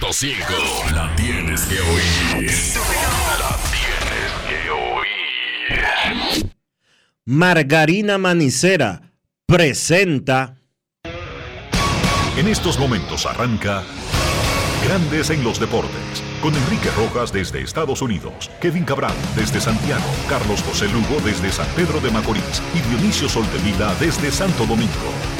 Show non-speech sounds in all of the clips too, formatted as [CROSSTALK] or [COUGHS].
100.5. La tienes que oír. La tienes que oír. Margarina Manicera presenta. En estos momentos arranca Grandes en los Deportes, con Enrique Rojas desde Estados Unidos, Kevin Cabral desde Santiago, Carlos José Lugo desde San Pedro de Macorís y Dionisio Soltevila desde Santo Domingo.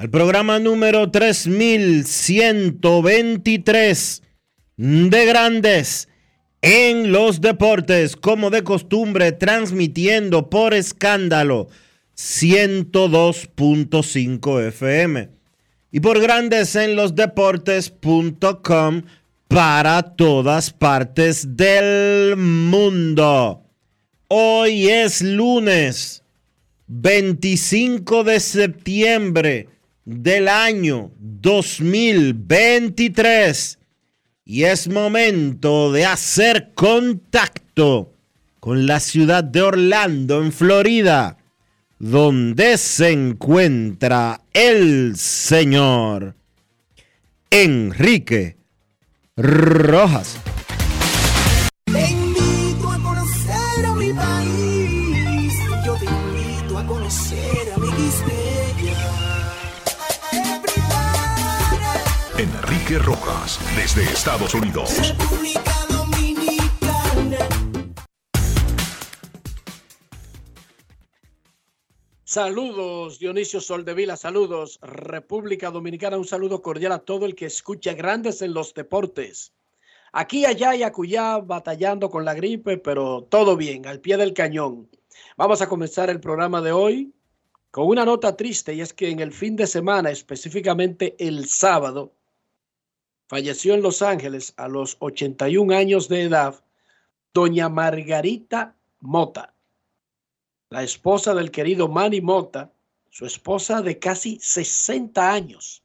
al programa número 3123 de Grandes en los Deportes, como de costumbre, transmitiendo por escándalo 102.5 FM y por Grandes en los Deportes.com para todas partes del mundo. Hoy es lunes 25 de septiembre del año 2023 y es momento de hacer contacto con la ciudad de Orlando, en Florida, donde se encuentra el señor Enrique Rojas. Enrique Rojas, desde Estados Unidos. República Dominicana. Saludos, Dionisio Soldevila, saludos, República Dominicana, un saludo cordial a todo el que escucha Grandes en los Deportes. Aquí, allá y acullá, batallando con la gripe, pero todo bien, al pie del cañón. Vamos a comenzar el programa de hoy con una nota triste y es que en el fin de semana, específicamente el sábado, falleció en Los Ángeles a los 81 años de edad doña Margarita Mota la esposa del querido Manny Mota, su esposa de casi 60 años.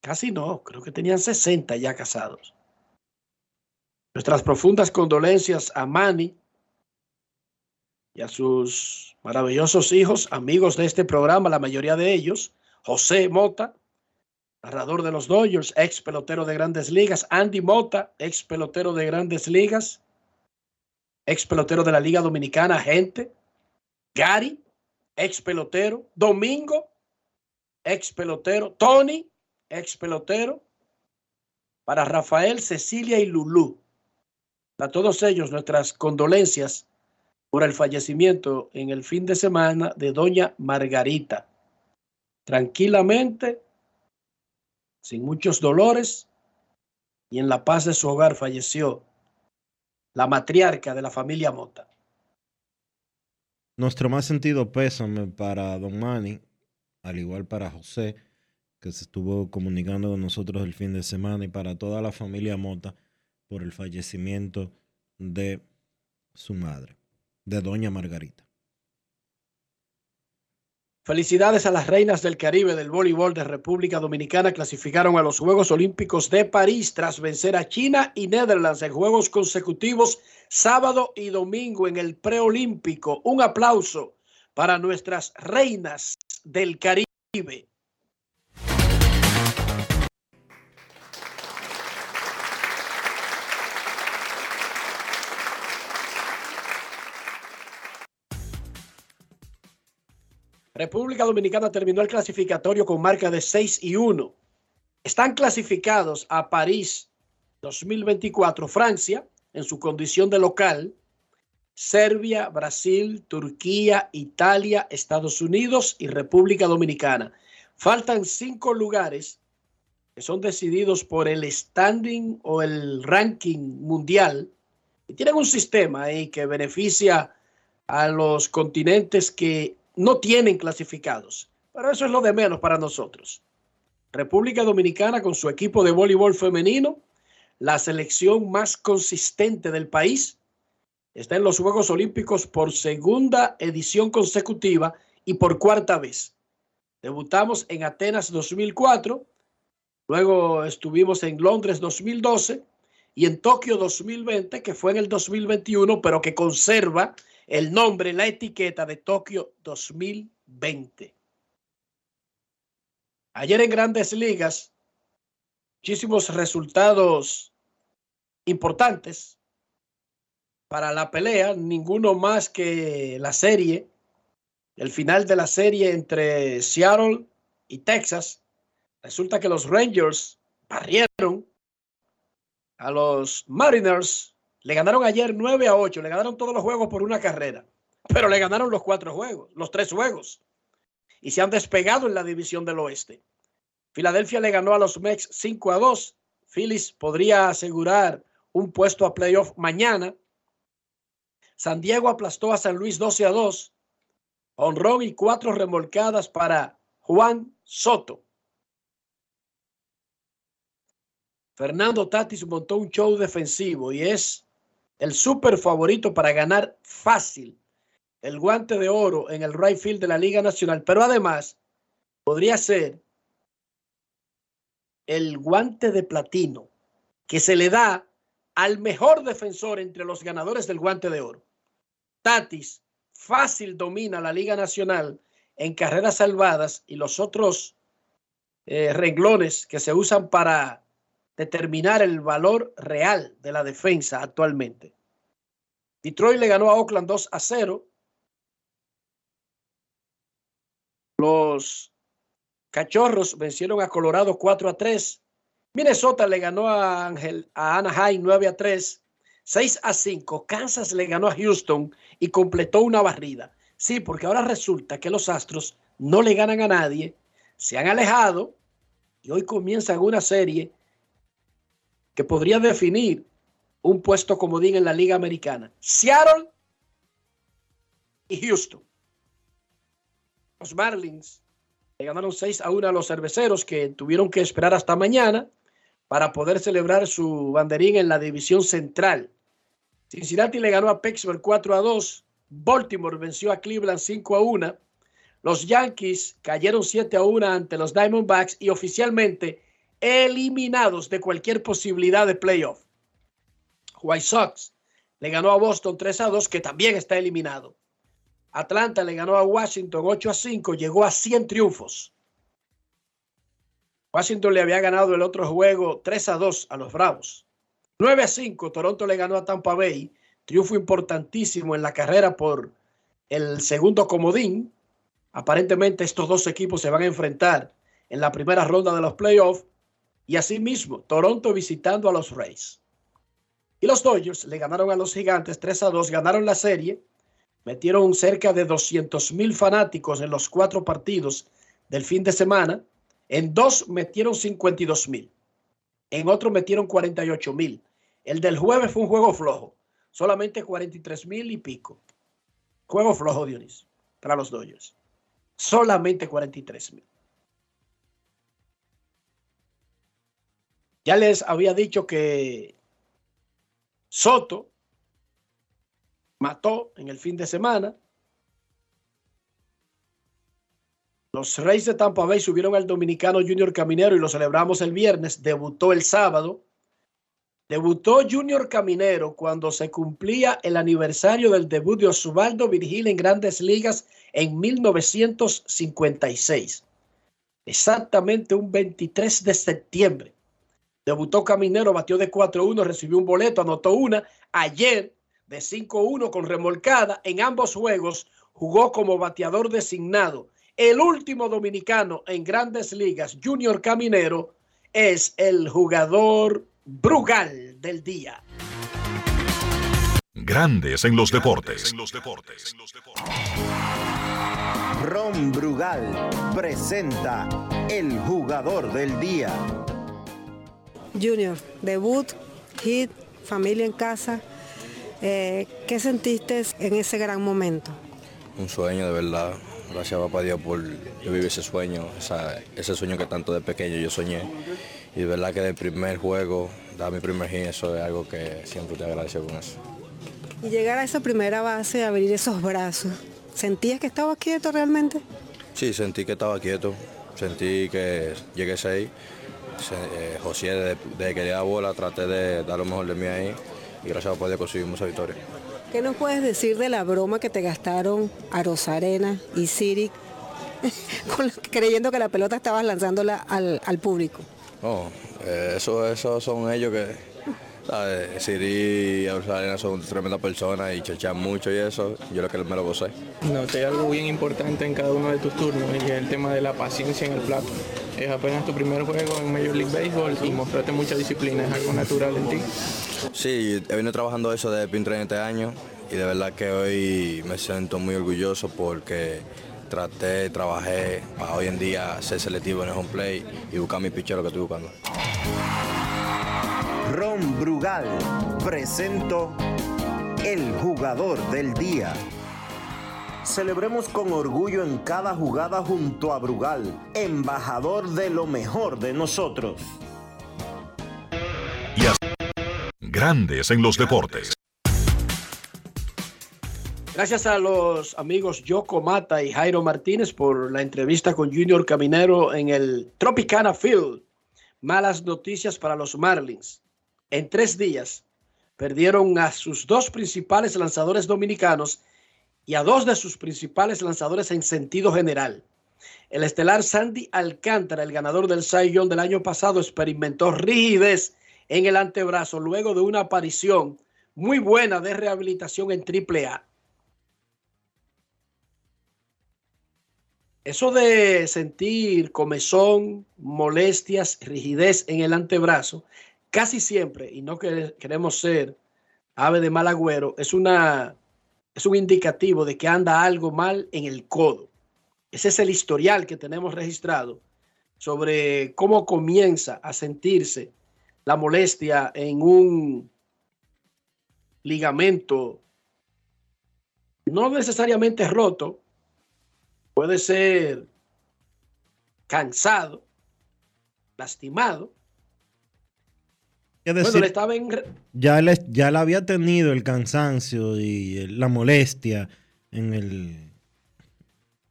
Casi no, creo que tenían 60 ya casados. Nuestras profundas condolencias a Manny y a sus maravillosos hijos, amigos de este programa, la mayoría de ellos, José Mota, narrador de los Dodgers, ex pelotero de grandes ligas, Andy Mota, ex pelotero de grandes ligas, ex pelotero de la Liga Dominicana, gente. Gary, ex pelotero. Domingo, ex pelotero. Tony, ex pelotero. Para Rafael, Cecilia y Lulú. A todos ellos nuestras condolencias por el fallecimiento en el fin de semana de doña Margarita. Tranquilamente, sin muchos dolores y en la paz de su hogar falleció la matriarca de la familia Mota. Nuestro más sentido pésame para Don Manny, al igual para José, que se estuvo comunicando con nosotros el fin de semana, y para toda la familia Mota por el fallecimiento de su madre, de Doña Margarita. Felicidades a las reinas del Caribe del voleibol de República Dominicana. Clasificaron a los Juegos Olímpicos de París tras vencer a China y Netherlands en juegos consecutivos sábado y domingo en el preolímpico. Un aplauso para nuestras reinas del Caribe. República Dominicana terminó el clasificatorio con marca de 6 y 1. Están clasificados a París 2024, Francia, en su condición de local, Serbia, Brasil, Turquía, Italia, Estados Unidos y República Dominicana. Faltan cinco lugares que son decididos por el standing o el ranking mundial y tienen un sistema ahí que beneficia a los continentes que no tienen clasificados. Pero eso es lo de menos para nosotros. República Dominicana con su equipo de voleibol femenino, la selección más consistente del país, está en los Juegos Olímpicos por segunda edición consecutiva y por cuarta vez. Debutamos en Atenas 2004, luego estuvimos en Londres 2012 y en Tokio 2020, que fue en el 2021, pero que conserva el nombre, la etiqueta de Tokio 2020. Ayer en grandes ligas, muchísimos resultados importantes para la pelea, ninguno más que la serie, el final de la serie entre Seattle y Texas. Resulta que los Rangers barrieron a los Mariners le ganaron ayer 9 a 8, le ganaron todos los juegos por una carrera, pero le ganaron los cuatro juegos, los tres juegos. Y se han despegado en la división del oeste. Filadelfia le ganó a los Mex 5 a 2. Phillies podría asegurar un puesto a playoff mañana. San Diego aplastó a San Luis 12 a 2. Honrón y cuatro remolcadas para Juan Soto. Fernando Tatis montó un show defensivo y es el súper favorito para ganar fácil el guante de oro en el right field de la Liga Nacional, pero además podría ser el guante de platino que se le da al mejor defensor entre los ganadores del guante de oro. Tatis fácil domina la Liga Nacional en carreras salvadas y los otros eh, renglones que se usan para determinar el valor real de la defensa actualmente. Detroit le ganó a Oakland 2 a 0. Los Cachorros vencieron a Colorado 4 a 3. Minnesota le ganó a, Angel, a Anaheim 9 a 3. 6 a 5. Kansas le ganó a Houston y completó una barrida. Sí, porque ahora resulta que los Astros no le ganan a nadie, se han alejado y hoy comienzan una serie que podría definir un puesto comodín en la Liga Americana. Seattle y Houston. Los Marlins le ganaron 6 a 1 a los cerveceros que tuvieron que esperar hasta mañana para poder celebrar su banderín en la división central. Cincinnati le ganó a Pittsburgh 4 a 2. Baltimore venció a Cleveland 5 a 1. Los Yankees cayeron 7 a 1 ante los Diamondbacks y oficialmente eliminados de cualquier posibilidad de playoff. White Sox le ganó a Boston 3 a 2, que también está eliminado. Atlanta le ganó a Washington 8 a 5, llegó a 100 triunfos. Washington le había ganado el otro juego 3 a 2 a los Bravos. 9 a 5, Toronto le ganó a Tampa Bay. Triunfo importantísimo en la carrera por el segundo comodín. Aparentemente estos dos equipos se van a enfrentar en la primera ronda de los playoffs y asimismo, Toronto visitando a los Rays. Y los Dodgers le ganaron a los Gigantes 3 a 2, ganaron la serie, metieron cerca de 200 mil fanáticos en los cuatro partidos del fin de semana. En dos metieron 52 mil, en otro metieron 48 mil. El del jueves fue un juego flojo, solamente 43 mil y pico. Juego flojo, Dionis, para los Dodgers. Solamente 43 mil. Ya les había dicho que Soto mató en el fin de semana. Los Reyes de Tampa Bay subieron al dominicano Junior Caminero y lo celebramos el viernes. Debutó el sábado. Debutó Junior Caminero cuando se cumplía el aniversario del debut de Osvaldo Virgil en grandes ligas en 1956. Exactamente un 23 de septiembre. Debutó Caminero, batió de 4-1, recibió un boleto, anotó una. Ayer de 5-1 con remolcada en ambos juegos jugó como bateador designado. el último dominicano en grandes ligas, Junior Caminero, es el jugador Brugal del día. Grandes en los deportes. Ron Brugal presenta el jugador del día. Junior, debut, hit, familia en casa. Eh, ¿Qué sentiste en ese gran momento? Un sueño de verdad. Gracias papá Dios por yo vivir ese sueño, ese sueño que tanto de pequeño yo soñé. Y de verdad que del primer juego, dar mi primer hit, eso es algo que siempre te agradezco con eso. Y llegar a esa primera base, abrir esos brazos, ¿sentías que estaba quieto realmente? Sí, sentí que estaba quieto. Sentí que llegué ahí. Eh, José, desde, que le da bola, traté de dar lo mejor de mí ahí y gracias a Dios conseguimos esa victoria. ¿Qué nos puedes decir de la broma que te gastaron a Rosarena y Siri [LAUGHS] creyendo que la pelota estabas lanzándola al, público? No, eh, eso, eso son ellos que Siri y Rosarena son tremendas personas y chachan mucho y eso, yo lo que me lo gocé. Noté algo bien importante en cada uno de tus turnos y es el tema de la paciencia en el plato. Es apenas tu primer juego en Major League Baseball y mostraste mucha disciplina, es algo natural en ti. Sí, he venido trabajando eso desde pin 30 años y de verdad que hoy me siento muy orgulloso porque traté, trabajé para hoy en día ser selectivo en el home play y buscar mi pichero que estoy buscando. Ron Brugal presento el jugador del día. Celebremos con orgullo en cada jugada junto a Brugal, embajador de lo mejor de nosotros. Grandes en los deportes. Gracias a los amigos Yoko Mata y Jairo Martínez por la entrevista con Junior Caminero en el Tropicana Field. Malas noticias para los Marlins. En tres días perdieron a sus dos principales lanzadores dominicanos y a dos de sus principales lanzadores en sentido general. El estelar Sandy Alcántara, el ganador del Cy Young del año pasado, experimentó rigidez en el antebrazo luego de una aparición muy buena de rehabilitación en AAA. Eso de sentir comezón, molestias, rigidez en el antebrazo, casi siempre, y no queremos ser ave de mal agüero, es, una, es un indicativo de que anda algo mal en el codo. Ese es el historial que tenemos registrado sobre cómo comienza a sentirse la molestia en un ligamento no necesariamente roto, puede ser cansado, lastimado. Ya, le, ya le había tenido el cansancio y la molestia en el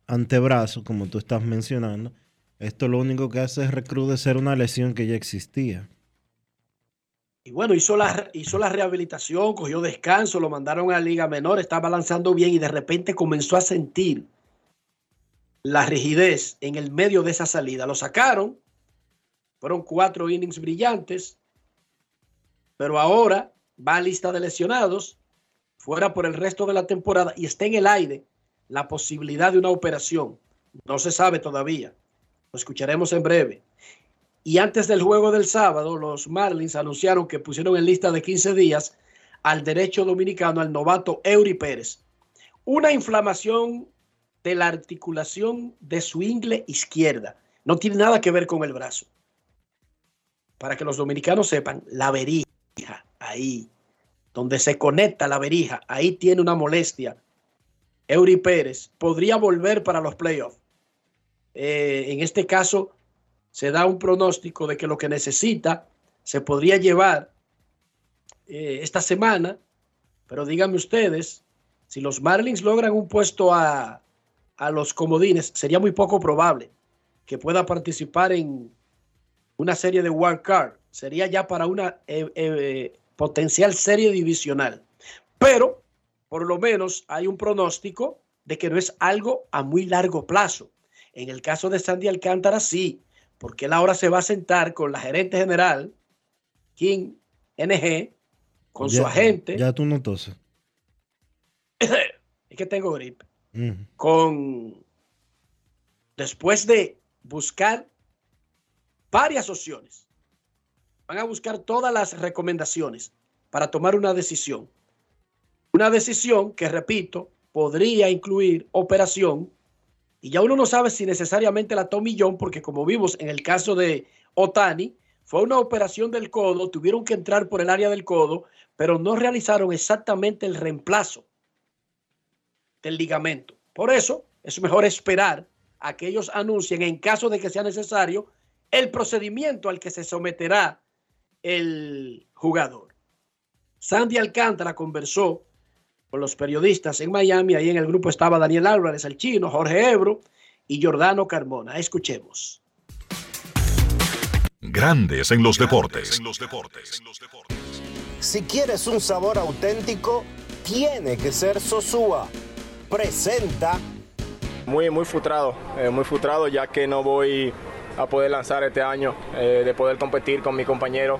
antebrazo, como tú estás mencionando. Esto lo único que hace es recrudecer una lesión que ya existía. Y bueno, hizo la, hizo la rehabilitación, cogió descanso, lo mandaron a la Liga Menor, estaba lanzando bien y de repente comenzó a sentir la rigidez en el medio de esa salida. Lo sacaron, fueron cuatro innings brillantes, pero ahora va a lista de lesionados, fuera por el resto de la temporada y está en el aire la posibilidad de una operación. No se sabe todavía. Lo escucharemos en breve. Y antes del juego del sábado, los Marlins anunciaron que pusieron en lista de 15 días al derecho dominicano, al novato Eury Pérez. Una inflamación de la articulación de su ingle izquierda. No tiene nada que ver con el brazo. Para que los dominicanos sepan, la ahí, donde se conecta la verija, ahí tiene una molestia. Eury Pérez podría volver para los playoffs. Eh, en este caso, se da un pronóstico de que lo que necesita se podría llevar eh, esta semana, pero díganme ustedes, si los Marlins logran un puesto a, a los comodines, sería muy poco probable que pueda participar en una serie de wild card. Sería ya para una eh, eh, potencial serie divisional. Pero, por lo menos, hay un pronóstico de que no es algo a muy largo plazo. En el caso de Sandy Alcántara, sí, porque él ahora se va a sentar con la gerente general, King NG, con su agente. Ya tú no toses. [COUGHS] es que tengo gripe. Con después de buscar varias opciones, van a buscar todas las recomendaciones para tomar una decisión. Una decisión que, repito, podría incluir operación y ya uno no sabe si necesariamente la tomillón, porque como vimos en el caso de Otani, fue una operación del codo, tuvieron que entrar por el área del codo, pero no realizaron exactamente el reemplazo del ligamento. Por eso es mejor esperar a que ellos anuncien, en caso de que sea necesario, el procedimiento al que se someterá el jugador. Sandy Alcántara conversó con los periodistas en Miami. Ahí en el grupo estaba Daniel Álvarez, el chino, Jorge Ebro y Jordano Carmona. Escuchemos. Grandes en los deportes. Si quieres un sabor auténtico, tiene que ser Sosúa. Presenta. Muy, muy frustrado, eh, muy frustrado ya que no voy a poder lanzar este año, eh, de poder competir con mi compañero,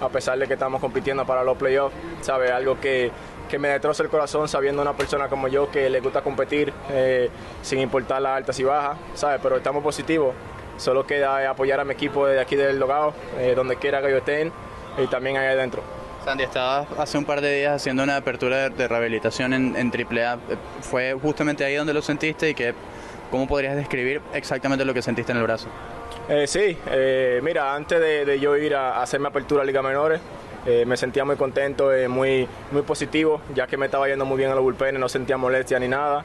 a pesar de que estamos compitiendo para los playoffs. ¿Sabe? Algo que, que me destroza el corazón sabiendo una persona como yo que le gusta competir eh, sin importar las altas y bajas, ¿sabe? Pero estamos positivos. Solo queda apoyar a mi equipo desde aquí del Logado, donde quiera que yo estén y también ahí adentro. Sandy, estabas hace un par de días haciendo una apertura de, de rehabilitación en, en AAA. ¿Fue justamente ahí donde lo sentiste y que, cómo podrías describir exactamente lo que sentiste en el brazo? Eh, sí, eh, mira, antes de, yo ir a, a hacerme apertura a Liga Menores, eh, me sentía muy contento, eh, muy, muy positivo, ya que me estaba yendo muy bien a los bullpenes, no sentía molestia ni nada.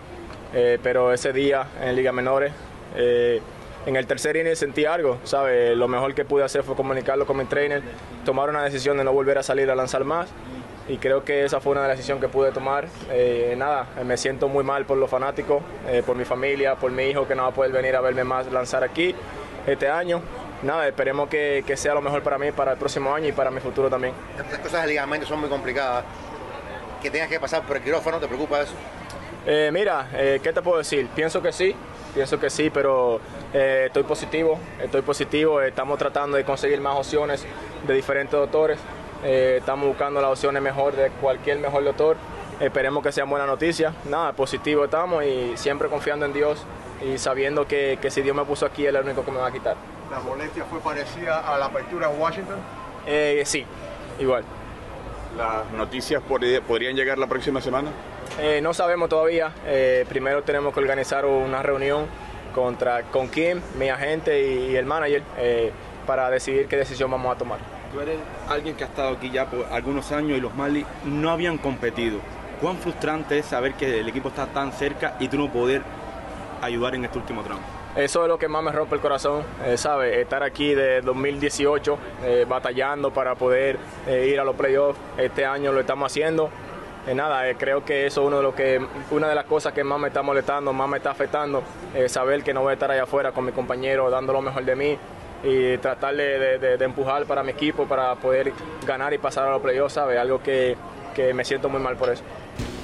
Eh, pero ese día en Liga Menores, en el tercer inning sentí algo, ¿sabes? Lo mejor que pude hacer fue comunicarlo con mi trainer, tomar una decisión de no volver a salir a lanzar más. Y creo que esa fue una de las decisiones que pude tomar. nada, me siento muy mal por los fanáticos, por mi familia, por mi hijo que no va a poder venir a verme más lanzar aquí este año. Nada, esperemos que, que, sea lo mejor para mí para el próximo año y para mi futuro también. Las cosas de ligamento son muy complicadas. Que tengas que pasar por el quirófano, ¿te preocupa eso? Eh, mira, eh, ¿qué te puedo decir? Pienso que sí, pienso que sí, pero eh, estoy positivo, estoy positivo. Estamos tratando de conseguir más opciones de diferentes doctores. Estamos buscando las opciones mejor de cualquier mejor doctor. Esperemos que sea buena noticia. Nada, positivo estamos y siempre confiando en Dios y sabiendo que, que si Dios me puso aquí, Él es el único que me va a quitar. ¿La molestia fue parecida a la apertura en Washington? Eh, sí, igual. ¿Las noticias podrían llegar la próxima semana? Eh, no sabemos todavía. Eh, primero tenemos que organizar una reunión contra, con Kim, mi agente y, y el manager eh, para decidir qué decisión vamos a tomar. Tú eres alguien que ha estado aquí ya por algunos años y los Marlins no habían competido. ¿Cuán frustrante es saber que el equipo está tan cerca y tú no poder ayudar en este último tramo? Eso es lo que más me rompe el corazón, eh, ¿sabe? Estar aquí de 2018 eh, batallando para poder eh, ir a los playoffs. Este año lo estamos haciendo. nada, creo que eso es uno de lo que, una de las cosas que más me está molestando, más me está afectando. saber que no voy a estar allá afuera con mi compañero dando lo mejor de mí y tratar de, empujar para mi equipo para poder ganar y pasar a los playoffs, ¿sabe? Algo que me siento muy mal por eso.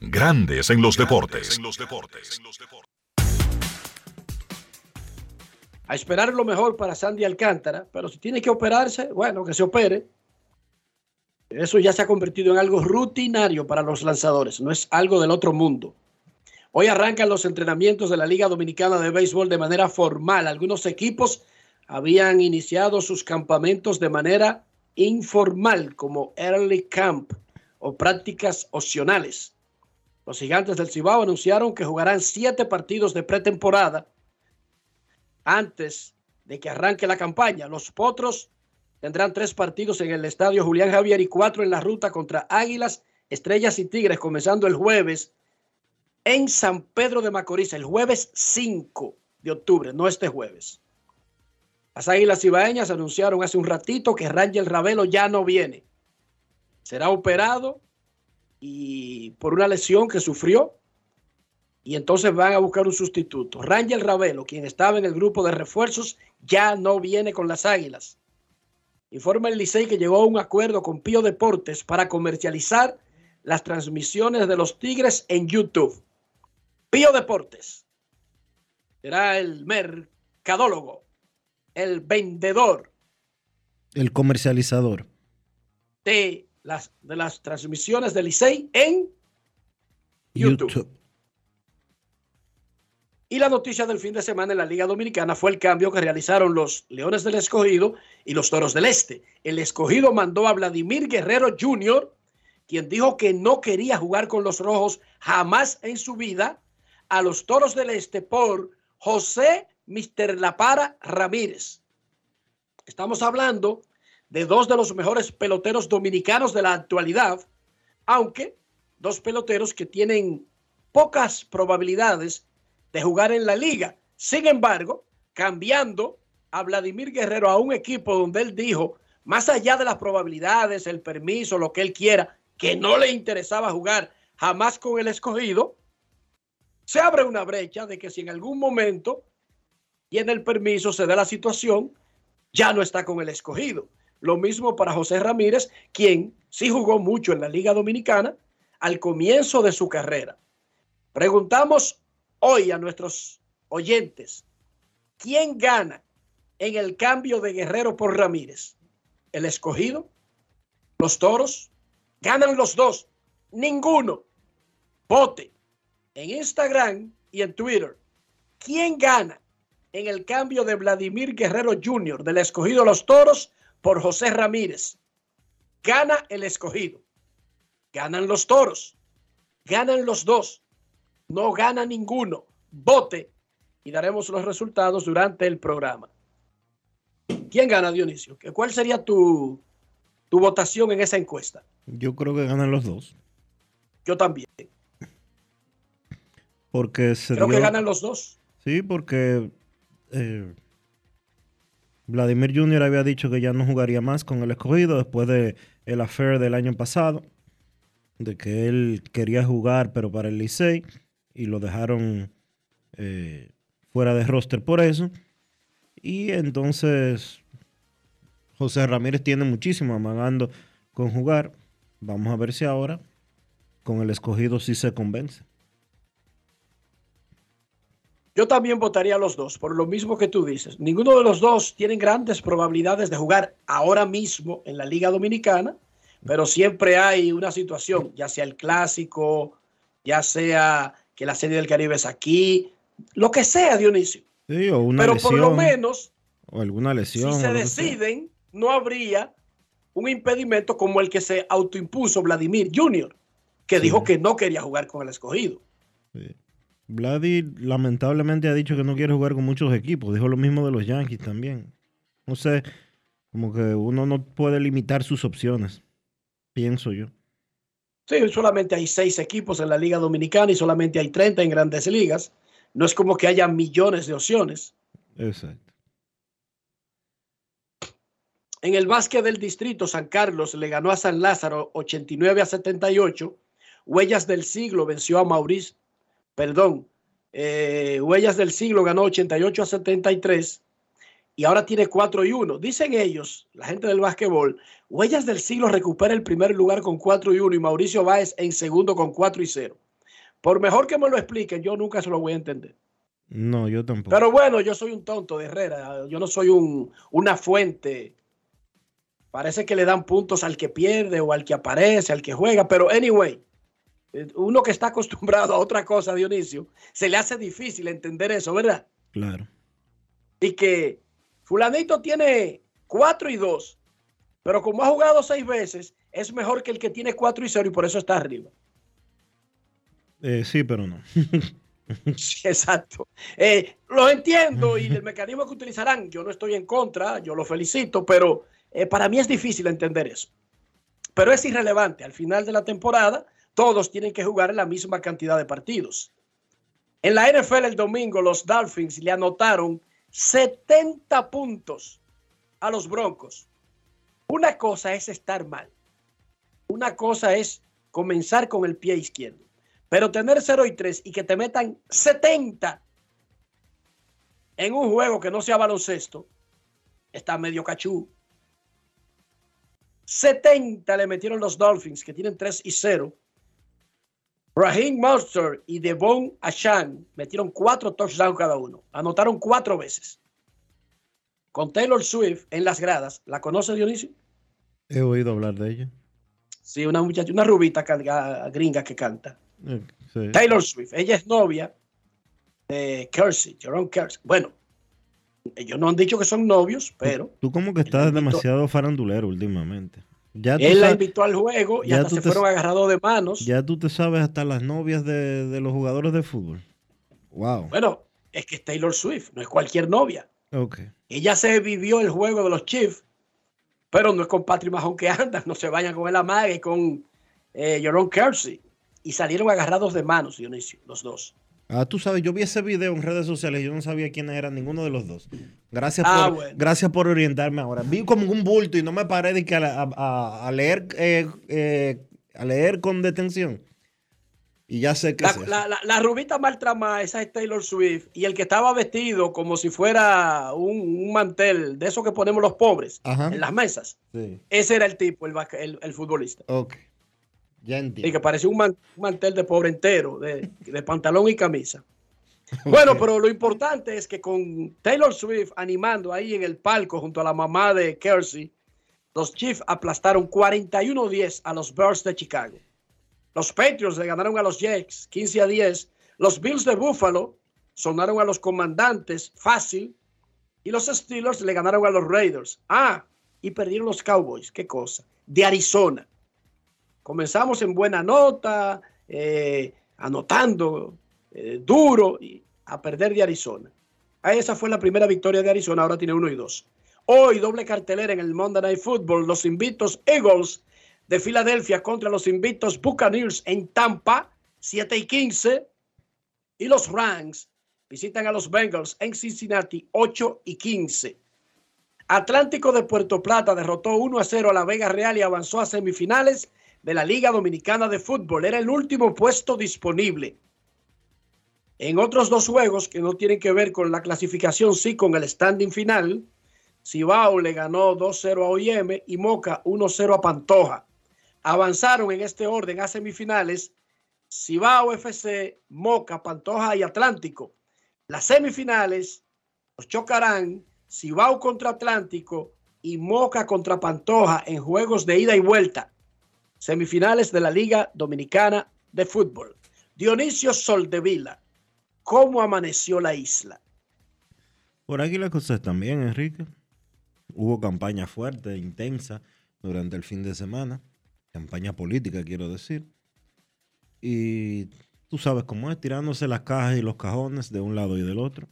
Grandes en los deportes. A esperar lo mejor para Sandy Alcántara, pero si tiene que operarse, bueno, que se opere. Eso ya se ha convertido en algo rutinario para los lanzadores, no es algo del otro mundo. Hoy arrancan los entrenamientos de la Liga Dominicana de Béisbol de manera formal. Algunos equipos habían iniciado sus campamentos de manera informal, como early camp o prácticas opcionales. Los gigantes del Cibao anunciaron que jugarán siete partidos de pretemporada antes de que arranque la campaña. Los Potros tendrán tres partidos en el estadio Julián Javier y cuatro en la ruta contra Águilas, Estrellas y Tigres, comenzando el jueves en San Pedro de Macorís, el jueves 5 de octubre, no este jueves. Las Águilas Ibaeñas anunciaron hace un ratito que Rangel Ravelo ya no viene. Será operado y por una lesión que sufrió y entonces van a buscar un sustituto. Rangel Ravelo, quien estaba en el grupo de refuerzos, ya no viene con las Águilas. Informa el Licey que llegó a un acuerdo con Pío Deportes para comercializar las transmisiones de los Tigres en YouTube. Pío Deportes será el mercadólogo, el vendedor El comercializador. de las, de las transmisiones del Licey en YouTube. Y la noticia del fin de semana en la Liga Dominicana fue el cambio que realizaron los Leones del Escogido y los Toros del Este. El Escogido mandó a Vladimir Guerrero Jr., quien dijo que no quería jugar con los Rojos jamás en su vida, a los Toros del Este por José Mister La Para Ramírez. Estamos hablando de dos de los mejores peloteros dominicanos de la actualidad, aunque dos peloteros que tienen pocas probabilidades de jugar en la liga. Sin embargo, cambiando a Vladimir Guerrero a un equipo donde él dijo, más allá de las probabilidades, el permiso, lo que él quiera, que no le interesaba jugar jamás con el escogido, se abre una brecha de que si en algún momento tiene el permiso, se da la situación, ya no está con el escogido. Lo mismo para José Ramírez, quien sí jugó mucho en la Liga Dominicana al comienzo de su carrera. Preguntamos hoy a nuestros oyentes, ¿quién gana en el cambio de Guerrero por Ramírez? ¿El escogido? ¿Los toros? ¿Ganan los dos? Ninguno. Vote en Instagram y en Twitter. ¿Quién gana en el cambio de Vladimir Guerrero Jr. del escogido Los Toros por José Ramírez? Gana el escogido. Ganan los toros. Ganan los dos. No gana ninguno. Vote y daremos los resultados durante el programa. ¿Quién gana, Dionisio? ¿Qué- ¿Cuál sería tu, tu votación en esa encuesta? Yo creo que ganan los dos. Yo también. Porque se Creo que ganan los dos. Sí, porque eh, Vladimir Jr. había dicho que ya no jugaría más con el escogido después de el affair del año pasado, de que él quería jugar pero para el Licey y lo dejaron eh, fuera de roster por eso. Y entonces José Ramírez tiene muchísimo amagando con jugar. Vamos a ver si ahora con el escogido sí se convence. Yo también votaría a los dos, por lo mismo que tú dices. Ninguno de los dos tienen grandes probabilidades de jugar ahora mismo en la Liga Dominicana, pero siempre hay una situación, ya sea el clásico, ya sea que la Serie del Caribe es aquí, lo que sea, Dionisio. Sí, o una pero lesión, por lo menos, o alguna lesión. si se deciden, no habría un impedimento como el que se autoimpuso Vladimir Jr., que dijo que no quería jugar con el escogido. Vladi lamentablemente ha dicho que no quiere jugar con muchos equipos. Dijo lo mismo de los Yankees también. No sé, como que uno no puede limitar sus opciones, pienso yo. Sí, solamente hay seis equipos en la Liga Dominicana y solamente hay 30 en grandes ligas. No es como que haya millones de opciones. Exacto. En el básquet del distrito, San Carlos le ganó a San Lázaro 89 a 78. Huellas del siglo venció a Mauricio, perdón, eh, Huellas del siglo ganó 88 a 73 y ahora tiene 4 y 1. Dicen ellos, la gente del básquetbol, Huellas del siglo recupera el primer lugar con 4 y 1 y Mauricio Báez en segundo con 4 y 0. Por mejor que me lo expliquen, yo nunca se lo voy a entender. No, yo tampoco. Pero bueno, yo soy un tonto de Herrera. Yo no soy un, una fuente. Parece que le dan puntos al que pierde o al que aparece, al que juega. Pero anyway, uno que está acostumbrado a otra cosa, Dionisio, se le hace difícil entender eso, ¿verdad? Claro. Y que fulanito tiene 4 y 2, pero como ha jugado seis veces, es mejor que el que tiene 4 y 0 y por eso está arriba. Eh, sí, pero no. [LAUGHS] Sí, exacto. Eh, lo entiendo y el [LAUGHS] mecanismo que utilizarán, yo no estoy en contra, yo lo felicito, pero eh, para mí es difícil entender eso. Pero es irrelevante. Al final de la temporada, todos tienen que jugar la misma cantidad de partidos. En la NFL el domingo, los Dolphins le anotaron 70 puntos a los Broncos. Una cosa es estar mal. Una cosa es comenzar con el pie izquierdo. Pero tener 0 y 3 y que te metan 70 en un juego que no sea baloncesto, está medio cachú. 70 le metieron los Dolphins, que tienen 3 y 0. Raheem Monster y Devon Ashan metieron 4 touchdowns cada uno. Anotaron 4 veces. Con Taylor Swift en las gradas. ¿La conoce Dionisio? He oído hablar de ella. Sí, una muchacha, una rubita carga- gringa que canta. Eh, sí. Taylor Swift. Ella es novia de Kersey, Jerome Kersey. Bueno, ellos no han dicho que son novios, pero Tú como que estás demasiado farandulero últimamente. Ya él la invitó al juego y hasta se fueron agarrados de manos. ya tú te sabes hasta las novias de, de los jugadores de fútbol. Wow. Bueno, es que es Taylor Swift, no es cualquier novia. Ok. Ella se vivió el juego de los Chiefs, pero no es con Patrick Mahomes que anda. No se vayan con el amague y con eh, Jerome Kersey. Y salieron agarrados de manos, Dionisio, los dos. Ah, tú sabes, yo vi ese video en redes sociales y yo no sabía quiénes eran ninguno de los dos. Gracias, Ah, por, bueno. gracias por orientarme ahora. Vi como un bulto y no me paré de que a, leer eh, eh, a leer con detención. Y ya sé que La, es eso. la- la- la rubita mal tramada, esa es Taylor Swift. Y el que estaba vestido como si fuera un, un mantel de esos que ponemos los pobres Ajá. en las mesas. Sí. Ese era el tipo, el, el- el futbolista. Ok. Ya entiendo. Y que parecía un, man- un mantel de pobre entero, de, de pantalón y camisa. Bueno, pero lo importante es que con Taylor Swift animando ahí en el palco junto a la mamá de Kersey, los Chiefs aplastaron 41-10 a los Bears de Chicago. Los Patriots le ganaron a los Jets 15 a 10. Los Bills de Buffalo sonaron a los comandantes fácil. Y los Steelers le ganaron a los Raiders. Ah, y perdieron los Cowboys. Qué cosa. De Arizona. Comenzamos en buena nota, eh, anotando eh, duro y a perder de Arizona. Ah, Esa fue la primera victoria de Arizona, ahora tiene uno y dos. Hoy doble cartelera en el Monday Night Football, los invictos Eagles de Filadelfia contra los invictos Buccaneers en Tampa, 7 y 15. Y los Rams visitan a los Bengals en Cincinnati, 8 y 15. Atlántico de Puerto Plata derrotó 1 a 0 a la Vega Real y avanzó a semifinales de la Liga Dominicana de Fútbol. Era el último puesto disponible. En otros dos juegos que no tienen que ver con la clasificación, sí con el standing final, Cibao le ganó 2-0 a OIM y Moca 1-0 a Pantoja. Avanzaron en este orden a semifinales Cibao FC, Moca, Pantoja y Atlántico. Las semifinales los chocarán Cibao contra Atlántico y Moca contra Pantoja en juegos de ida y vuelta. Semifinales de la Liga Dominicana de Fútbol. Dionisio Soldevila, ¿cómo amaneció la isla? Por aquí las cosas también, Enrique. Hubo campaña fuerte, intensa durante el fin de semana. Campaña política, quiero decir. Y tú sabes cómo es, tirándose las cajas y los cajones de un lado y del otro.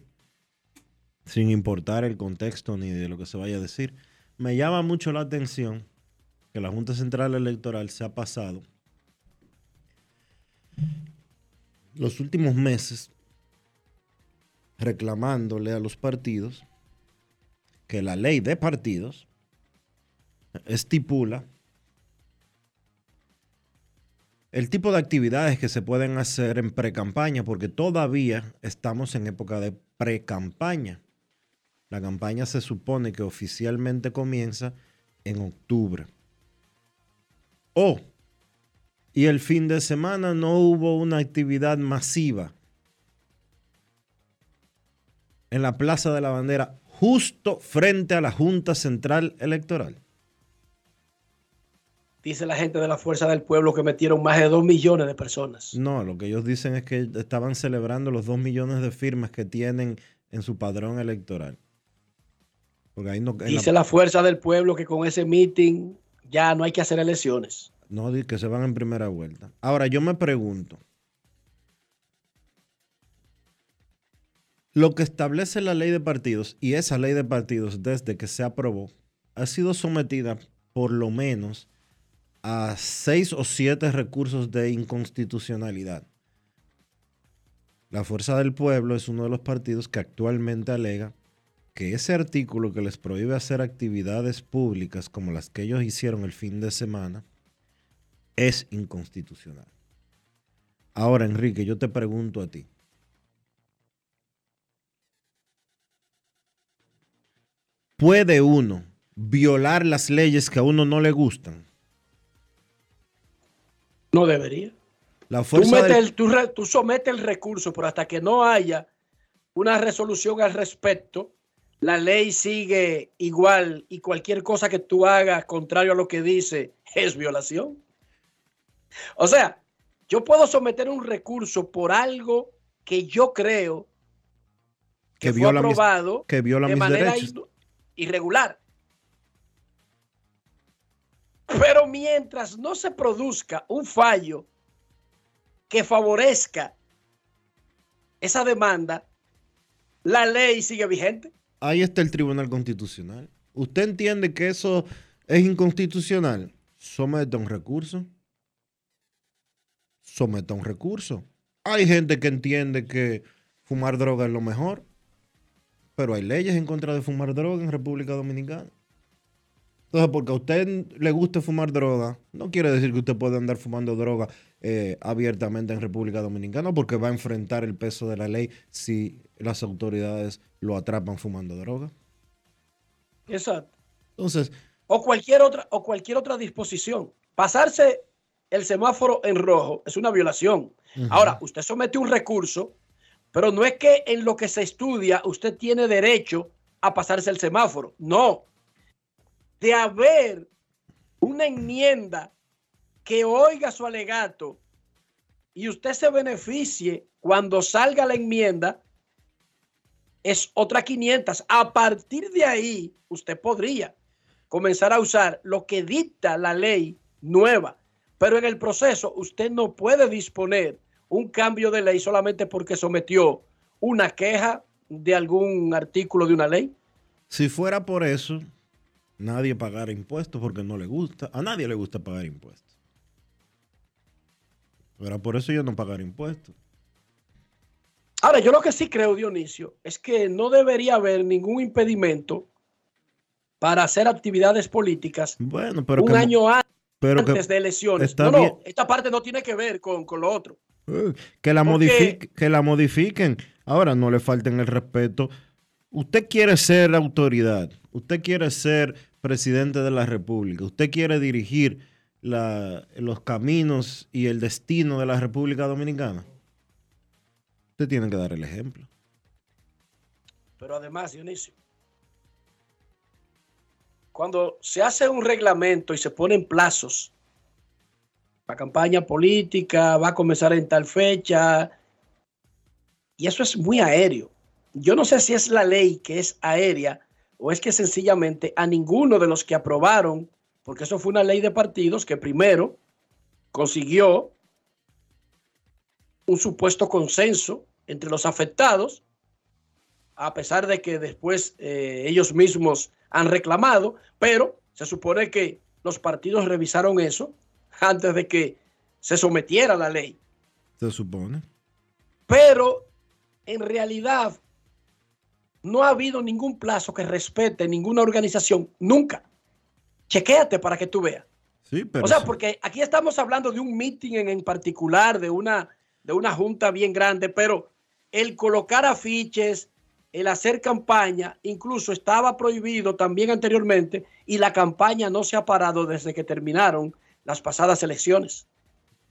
Sin importar el contexto ni de lo que se vaya a decir. Me llama mucho la atención que la Junta Central Electoral se ha pasado los últimos meses reclamándole a los partidos que la ley de partidos estipula el tipo de actividades que se pueden hacer en pre-campaña, porque todavía estamos en época de pre-campaña. La campaña se supone que oficialmente comienza en octubre. Oh, y el fin de semana no hubo una actividad masiva en la Plaza de la Bandera, justo frente a la Junta Central Electoral. Dice la gente de la Fuerza del Pueblo que metieron más de dos millones de personas. No, lo que ellos dicen es que estaban celebrando los dos millones de firmas que tienen en su padrón electoral. Porque ahí no, en la- Dice la Fuerza del Pueblo que con ese meeting ya no hay que hacer elecciones. No, que se van en primera vuelta. Ahora, yo me pregunto. Lo que establece la ley de partidos y esa ley de partidos desde que se aprobó ha sido sometida por lo menos a seis o siete recursos de inconstitucionalidad. La Fuerza del Pueblo es uno de los partidos que actualmente alega que ese artículo que les prohíbe hacer actividades públicas como las que ellos hicieron el fin de semana es inconstitucional. Ahora, Enrique, yo te pregunto a ti. ¿Puede uno violar las leyes que a uno no le gustan? No debería. La fuerza del- el- tú re- tú sometes el recurso, pero hasta que no haya una resolución al respecto, la ley sigue igual y cualquier cosa que tú hagas contrario a lo que dice es violación. O sea, yo puedo someter un recurso por algo que yo creo que que fue viola mis, aprobado que viola de mis manera derechos. ir- irregular. Pero mientras no se produzca un fallo que favorezca esa demanda, la ley sigue vigente. Ahí está el Tribunal Constitucional. ¿Usted entiende que eso es inconstitucional? Someta un recurso. Someta un recurso. Hay gente que entiende que fumar droga es lo mejor, pero hay leyes en contra de fumar droga en República Dominicana. Entonces, porque a usted le guste fumar droga, no quiere decir que usted puede andar fumando droga eh, abiertamente en República Dominicana, porque va a enfrentar el peso de la ley si las autoridades lo atrapan fumando droga. Exacto. Entonces, O cualquier otra, o cualquier otra disposición. Pasarse el semáforo en rojo es una violación. Ahora, usted somete un recurso, pero no es que en lo que se estudia usted tiene derecho a pasarse el semáforo. No. De haber una enmienda que oiga su alegato y usted se beneficie cuando salga la enmienda, es otra 500. A partir de ahí, usted podría comenzar a usar lo que dicta la ley nueva. Pero en el proceso, usted no puede disponer un cambio de ley solamente porque sometió una queja de algún artículo de una ley. si fuera por eso, nadie pagara impuestos porque no le gusta. A nadie le gusta pagar impuestos. Pero por eso yo no pagar impuestos. Ahora, yo lo que sí creo, Dionisio, es que no debería haber ningún impedimento para hacer actividades políticas Bueno, pero un que, año pero antes de elecciones. No, no, bien. esta parte no tiene que ver con, con lo otro. Eh, que la, Porque- que la modifiquen. Ahora no le falten el respeto. Usted quiere ser autoridad, usted quiere ser presidente de la República, usted quiere dirigir los caminos y el destino de la República Dominicana. Usted tiene que dar el ejemplo. Pero además, Dionisio, cuando se hace un reglamento y se ponen plazos, la campaña política va a comenzar en tal fecha, y eso es muy aéreo. Yo no sé si es la ley que es aérea o es que sencillamente a ninguno de los que aprobaron, porque eso fue una ley de partidos que primero consiguió un supuesto consenso entre los afectados, a pesar de que después eh, ellos mismos han reclamado, pero se supone que los partidos revisaron eso antes de que se sometiera la ley. Se supone. Pero en realidad no ha habido ningún plazo que respete ninguna organización, nunca. Chequéate para que tú veas. Sí, pero o sea, sí. porque aquí estamos hablando de un meeting en, en particular, de una, de una junta bien grande, pero el colocar afiches, el hacer campaña, incluso estaba prohibido también anteriormente y la campaña no se ha parado desde que terminaron las pasadas elecciones.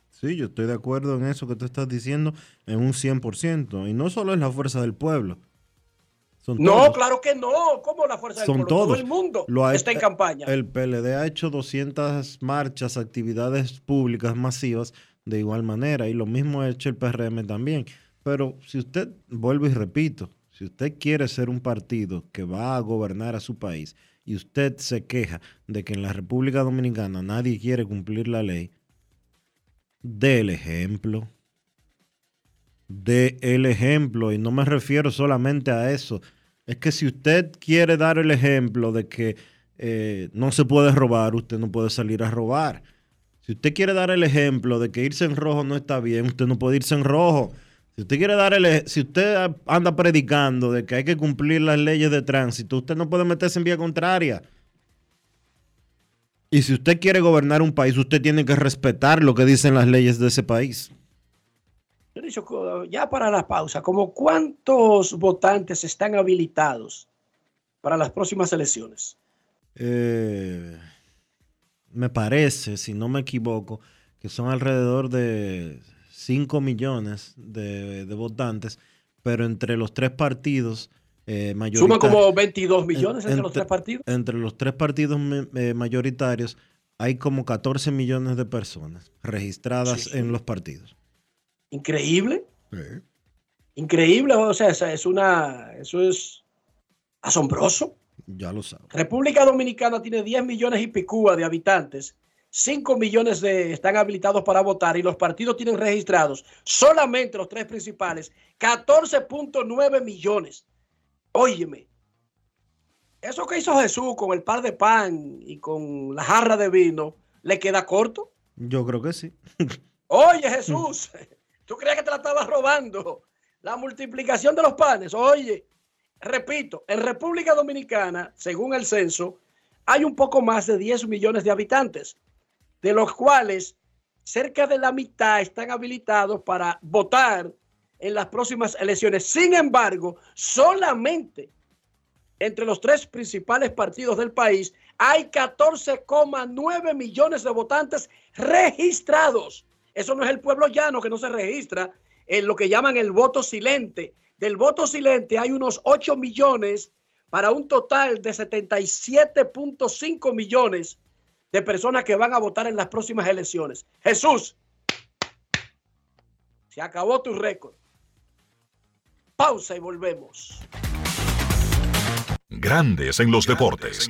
Sí, yo estoy de acuerdo en eso que tú estás diciendo en un 100%. Y no solo es la fuerza del pueblo. Son No, todos. claro que no. ¿Cómo la fuerza del Son pueblo? todos. Todo el mundo Lo ha- está en campaña. El PLD ha hecho 200 marchas, actividades públicas masivas de igual manera. Y lo mismo ha hecho el PRM también. Pero si usted, vuelvo y repito, si usted quiere ser un partido que va a gobernar a su país y usted se queja de que en la República Dominicana nadie quiere cumplir la ley, dé el ejemplo. Dé el ejemplo. Y no me refiero solamente a eso. Es que si usted quiere dar el ejemplo de que eh, no se puede robar, usted no puede salir a robar. Si usted quiere dar el ejemplo de que irse en rojo no está bien, usted no puede irse en rojo. Si usted quiere dar el ej- si usted anda predicando de que hay que cumplir las leyes de tránsito, usted no puede meterse en vía contraria. Y si usted quiere gobernar un país, usted tiene que respetar lo que dicen las leyes de ese país. Ya para la pausa, como cuántos votantes están habilitados para las próximas elecciones? Eh, me parece, si no me equivoco, que son alrededor de 5 millones de, de votantes, pero entre los tres partidos eh, Suma como 22 millones en- entre los tres partidos. Entre los tres partidos eh, mayoritarios hay como 14 millones de personas registradas en los partidos. Increíble. Increíble, o sea, es una, eso es asombroso. Ya lo sabes. República Dominicana tiene 10 millones y picúa de habitantes. 5 millones de, están habilitados para votar y los partidos tienen registrados solamente los tres principales 14.9 millones. Óyeme, eso que hizo Jesús con el par de pan y con la jarra de vino, ¿le queda corto? Yo creo que sí. Oye, Jesús, [LAUGHS] ¿tú creías que te la estabas robando? La multiplicación de los panes. Oye, repito, en República Dominicana, según el censo, hay un poco más de 10 millones de habitantes, de los cuales cerca de la mitad están habilitados para votar en las próximas elecciones. Sin embargo, solamente entre los tres principales partidos del país hay 14,9 millones de votantes registrados. Eso no es el pueblo llano que no se registra en lo que llaman el voto silente. Del voto silente hay unos 8 millones para un total de 77.5 millones de personas que van a votar en las próximas elecciones. Jesús, se acabó tu récord. Pausa y volvemos. Grandes en los deportes.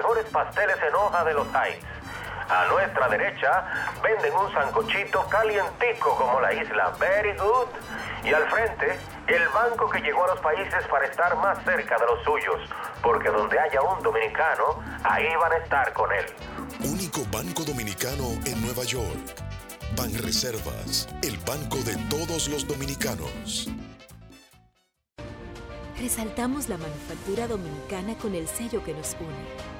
mejores pasteles en hoja de los Heights. A nuestra derecha venden un sancochito calientico como la isla Very Good. Y al frente, el banco que llegó a los países para estar más cerca de los suyos. Porque donde haya un dominicano, ahí van a estar con él. Único banco dominicano en Nueva York. Banreservas, el banco de todos los dominicanos. Resaltamos la manufactura dominicana con el sello que nos une,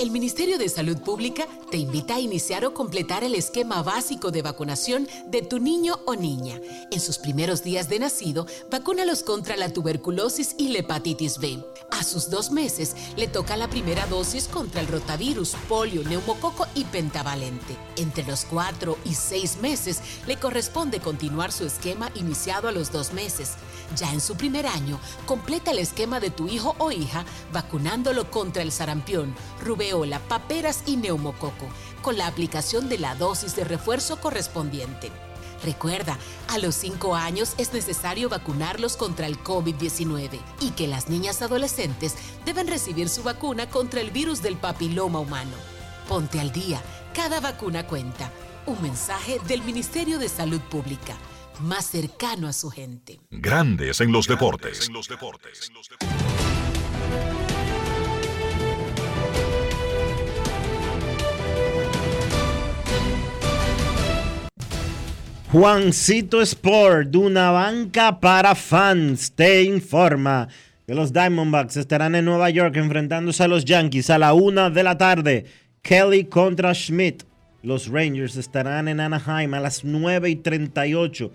El Ministerio de Salud Pública te invita a iniciar o completar el esquema básico de vacunación de tu niño o niña. En sus primeros días de nacido, vacúnalos contra la tuberculosis y la hepatitis B. A sus dos meses, le toca la primera dosis contra el rotavirus, polio, neumococo y pentavalente. Entre los cuatro y seis meses, le corresponde continuar su esquema iniciado a los dos meses. Ya en su primer año, completa el esquema de tu hijo o hija vacunándolo contra el sarampión, rubeola, paperas y neumococo, con la aplicación de la dosis de refuerzo correspondiente. Recuerda, a los 5 años es necesario vacunarlos contra el COVID-19 y que las niñas adolescentes deben recibir su vacuna contra el virus del papiloma humano. Ponte al día, cada vacuna cuenta. Un mensaje del Ministerio de Salud Pública, más cercano a su gente. Grandes en los deportes. Juancito Sport, de una banca para fans, te informa que los Diamondbacks estarán en Nueva York enfrentándose a los Yankees a la una de la tarde. Kelly contra Schmidt. Los Rangers estarán en Anaheim a las 9 y 38.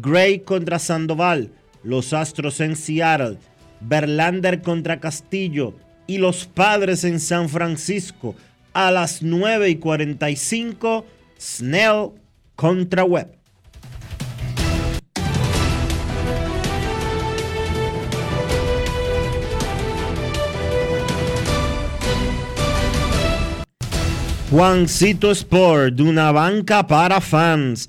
Gray contra Sandoval. Los Astros en Seattle. Verlander contra Castillo. Y los Padres en San Francisco a las 9 y 45. Snell contra Webb. Juancito Sport, una banca para fans,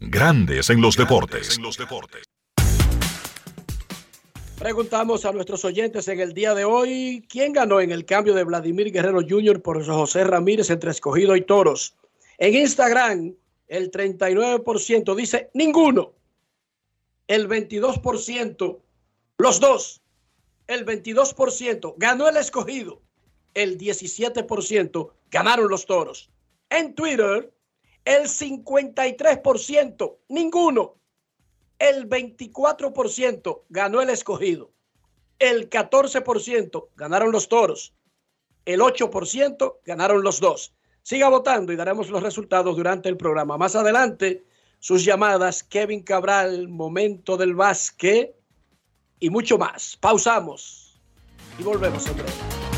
Grandes en los deportes. Preguntamos a nuestros oyentes en el día de hoy, ¿quién ganó en el cambio de Vladimir Guerrero Jr. por José Ramírez entre escogido y toros? En Instagram, el 39% dice ninguno. El 22%, los dos. El 22% ganó el escogido. El 17% ganaron los toros. En Twitter, el 53%, ninguno. El 24% ganó el escogido. El 14% ganaron los toros. El 8% ganaron los dos. Siga votando y daremos los resultados durante el programa. Más adelante, sus llamadas, Kevin Cabral, momento del básquet y mucho más. Pausamos y volvemos en breve.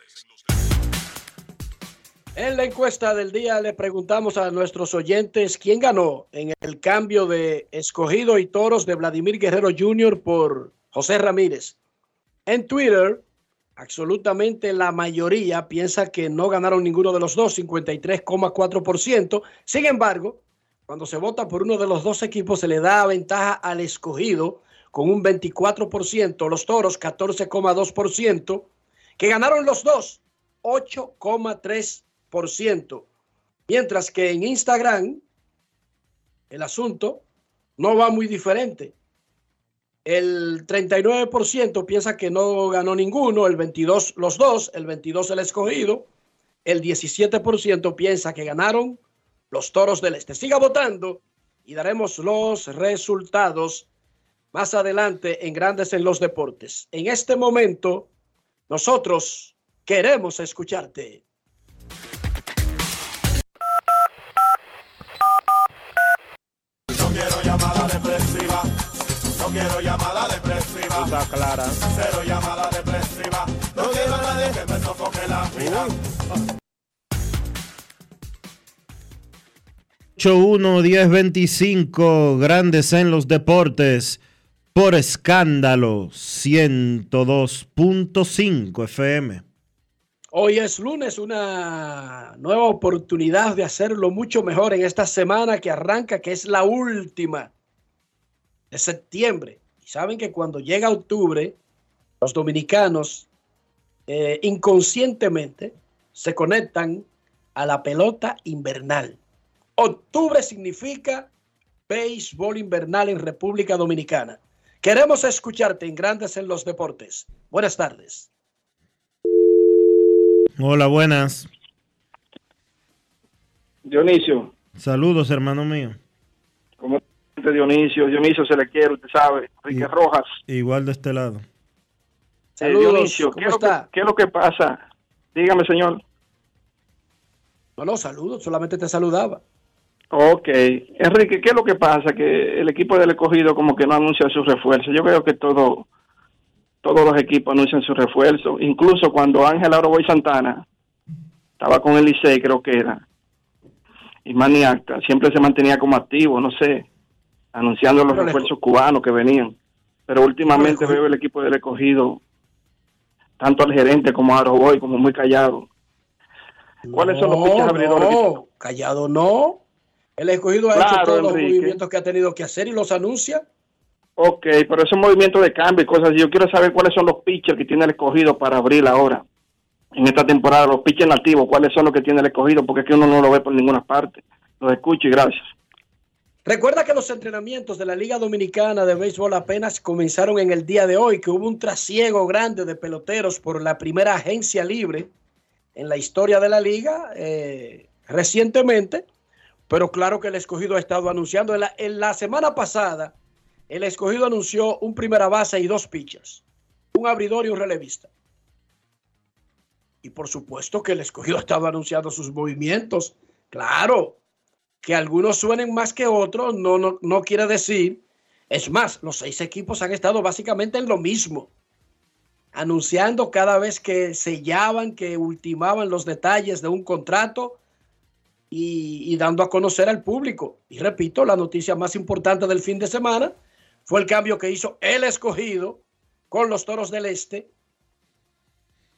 la encuesta del día le preguntamos a nuestros oyentes quién ganó en el cambio de escogido y toros de Vladimir Guerrero Jr. por José Ramírez. En Twitter, absolutamente la mayoría piensa que no ganaron ninguno de los dos, 53,4%. Sin embargo, cuando se vota por uno de los dos equipos se le da ventaja al escogido con un 24%, los toros 14,2%, que ganaron los dos 8,3%. Mientras que en Instagram el asunto no va muy diferente. El 39% piensa que no ganó ninguno, el 22 los dos, el 22 el escogido, el 17% piensa que ganaron los Toros del Este. Siga votando y daremos los resultados más adelante en Grandes en los Deportes. En este momento, nosotros queremos escucharte. Quiero llamada depresiva. Está clara. Cero llamada depresiva. No quiero a nadie que me sofoque la vida. 81-1025, Grandes en los Deportes, por escándalo 102.5 FM. Hoy es lunes, una nueva oportunidad de hacerlo mucho mejor en esta semana que arranca, que es la última de septiembre. Y saben que cuando llega octubre, los dominicanos eh, inconscientemente se conectan a la pelota invernal. Octubre significa béisbol invernal en República Dominicana. Queremos escucharte en Grandes en los Deportes. Buenas tardes. Hola, buenas. Dionisio, Saludos, hermano mío. ¿cómo está Dionisio? Dionisio se le quiere, usted sabe. Enrique Rojas. Igual de este lado. Eh, Dionisio, ¿qué es, lo que, ¿qué es lo que pasa? Dígame, señor. No, no, saludos, solamente te saludaba. Ok. Enrique, ¿qué es lo que pasa? Que el equipo del escogido como que no anuncia sus refuerzos. Yo creo que todo, todos los equipos anuncian sus refuerzos. Incluso cuando Ángel Aroboy Santana estaba con el Licey, creo que era, y Maniacta, siempre se mantenía como activo, no sé, anunciando los le- refuerzos cubanos que venían. Pero últimamente veo el equipo del escogido, tanto al gerente como a Aroboy, como muy callado. ¿Cuáles son los pitchers abridores? no, callado no. El escogido ha hecho todos los movimientos que ha tenido que hacer y los anuncia. Ok, pero esos movimientos de cambio y cosas así, yo quiero saber cuáles son los pitchers que tiene el escogido para abril ahora, en esta temporada, los pitchers nativos, cuáles son los que tiene el escogido, porque es que uno no lo ve por ninguna parte. Los escucho y gracias. Recuerda que los entrenamientos de la Liga Dominicana de Béisbol apenas comenzaron en el día de hoy, que hubo un trasiego grande de peloteros por la primera agencia libre en la historia de la liga eh, recientemente, pero claro que el escogido ha estado anunciando. En la, en la semana pasada, el escogido anunció un primera base y dos pitchers, un abridor y un relevista. Y por supuesto que el escogido ha estado anunciando sus movimientos. Claro, que algunos suenen más que otros no, no, no quiere decir. Es más, los seis equipos han estado básicamente en lo mismo, anunciando cada vez que sellaban, que ultimaban los detalles de un contrato y, y dando a conocer al público. Y repito, la noticia más importante del fin de semana fue el cambio que hizo el escogido con los Toros del Este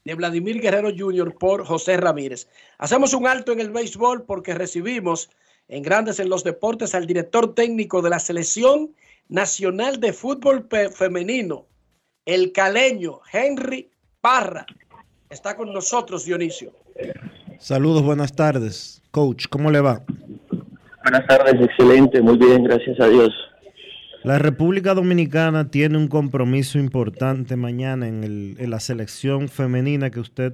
de Vladimir Guerrero Jr. por José Ramírez. Hacemos un alto en el béisbol porque recibimos en Grandes en los Deportes al director técnico de la Selección Nacional de Fútbol Femenino, el caleño Henry Parra. Está con nosotros, Dionisio. Saludos, buenas tardes. Coach, ¿cómo le va? Buenas tardes, excelente, muy bien, gracias a Dios. La República Dominicana tiene un compromiso importante mañana en, el- en la selección femenina que usted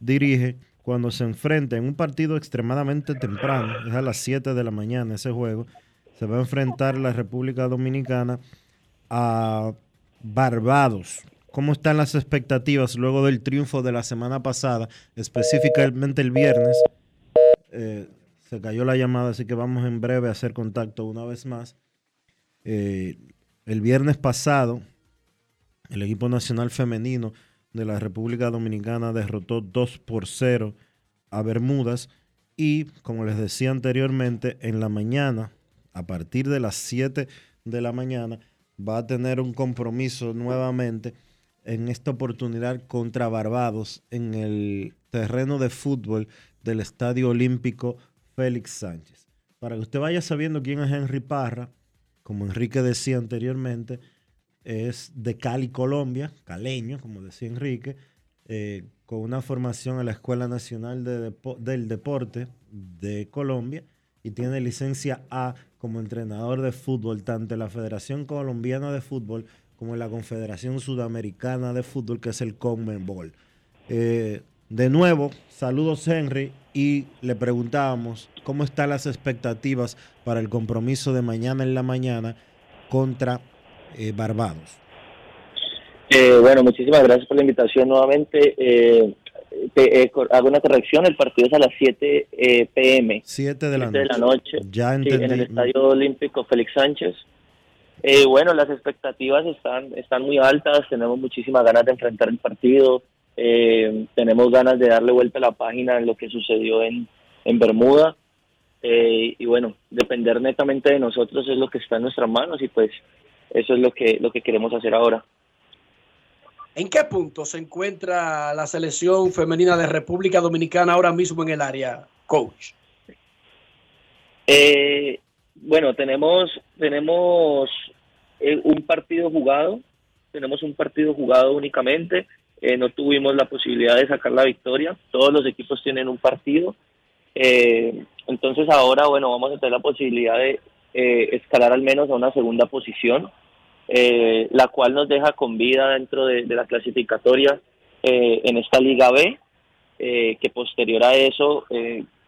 dirige cuando se enfrenta en un partido extremadamente temprano, es a las 7 de la mañana ese juego, se va a enfrentar la República Dominicana a Barbados. ¿Cómo están las expectativas luego del triunfo de la semana pasada, específicamente el viernes? Eh, se cayó la llamada, así que vamos en breve a hacer contacto una vez más. Eh, el viernes pasado, el equipo nacional femenino de la República Dominicana derrotó 2 por 0 a Bermudas y, como les decía anteriormente, en la mañana, a partir de las 7 de la mañana, va a tener un compromiso nuevamente en esta oportunidad contra Barbados en el terreno de fútbol del Estadio Olímpico Félix Sánchez. Para que usted vaya sabiendo quién es Henry Parra, como Enrique decía anteriormente, es de Cali, Colombia, caleño, como decía Enrique, eh, con una formación en la Escuela Nacional del Deporte de Colombia y tiene licencia A como entrenador de fútbol tanto en la Federación Colombiana de Fútbol como en la Confederación Sudamericana de Fútbol, que es el Conmebol. Eh, de nuevo, saludos Henry y le preguntábamos cómo están las expectativas para el compromiso de mañana en la mañana contra eh, Barbados. Eh, bueno, muchísimas gracias por la invitación nuevamente. Eh, hago una corrección, el partido es a las 7 pm. 7 de la noche. De la noche. Ya entendí. en el Estadio Olímpico Félix Sánchez. bueno, las expectativas están, están muy altas, tenemos muchísimas ganas de enfrentar el partido, tenemos ganas de darle vuelta a la página en lo que sucedió en, en Bermuda. y bueno, depender netamente de nosotros es lo que está en nuestras manos y pues eso es lo que, lo que queremos hacer ahora. ¿En qué punto se encuentra la selección femenina de República Dominicana ahora mismo en el área, coach? Eh, bueno, tenemos, tenemos eh, un partido jugado, tenemos un partido jugado únicamente, eh, no tuvimos la posibilidad de sacar la victoria, todos los equipos tienen un partido, entonces ahora, bueno, vamos a tener la posibilidad de escalar al menos a una segunda posición, eh, la cual nos deja con vida dentro de, la clasificatoria eh, en esta Liga B, eh, que posterior a eso,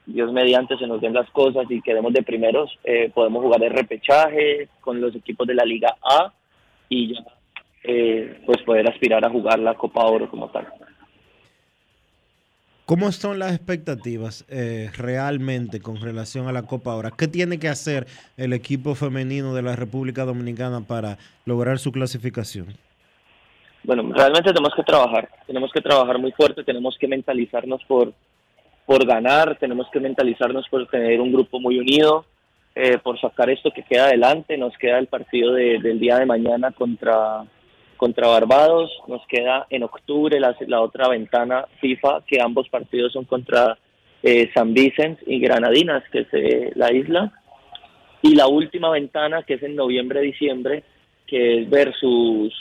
Dios mediante, se nos den las cosas y quedemos de primeros, podemos jugar el repechaje con los equipos de la Liga A y ya pues poder aspirar a jugar la Copa Oro como tal. ¿Cómo son las expectativas eh, realmente con relación a la Copa ahora? ¿Qué tiene que hacer el equipo femenino de la República Dominicana para lograr su clasificación? Bueno, realmente tenemos que trabajar, tenemos que trabajar muy fuerte, tenemos que mentalizarnos por, por ganar, tenemos que mentalizarnos por tener un grupo muy unido, eh, por sacar esto que queda adelante. Nos queda el partido del día de mañana contra, contra Barbados, nos queda en octubre la, otra ventana FIFA, que ambos partidos son contra eh, San Vicente y Granadinas, que es eh, la isla, y la última ventana, que es en noviembre-diciembre, que es versus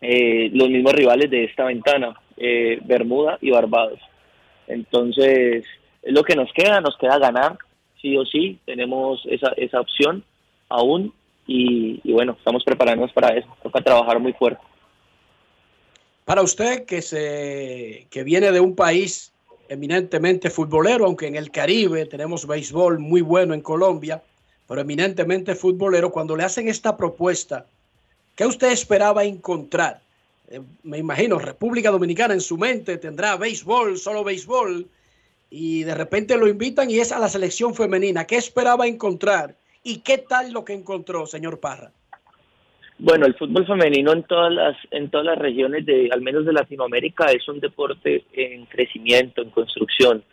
eh, los mismos rivales de esta ventana, Bermuda y Barbados. Entonces, es lo que nos queda, nos queda ganar, sí o sí, tenemos esa, esa opción aún y, bueno, estamos preparándonos para eso, toca trabajar muy fuerte. Para usted que, se, que viene de un país eminentemente futbolero, aunque en el Caribe tenemos béisbol muy bueno en Colombia, pero eminentemente futbolero, cuando le hacen esta propuesta, ¿qué usted esperaba encontrar? Eh, me imagino, República Dominicana en su mente tendrá béisbol, solo béisbol, y de repente lo invitan y es a la selección femenina. ¿Qué esperaba encontrar? ¿Y qué tal lo que encontró, señor Parra? Bueno, el fútbol femenino en todas las en todas las regiones de al menos de Latinoamérica es un deporte en crecimiento, en construcción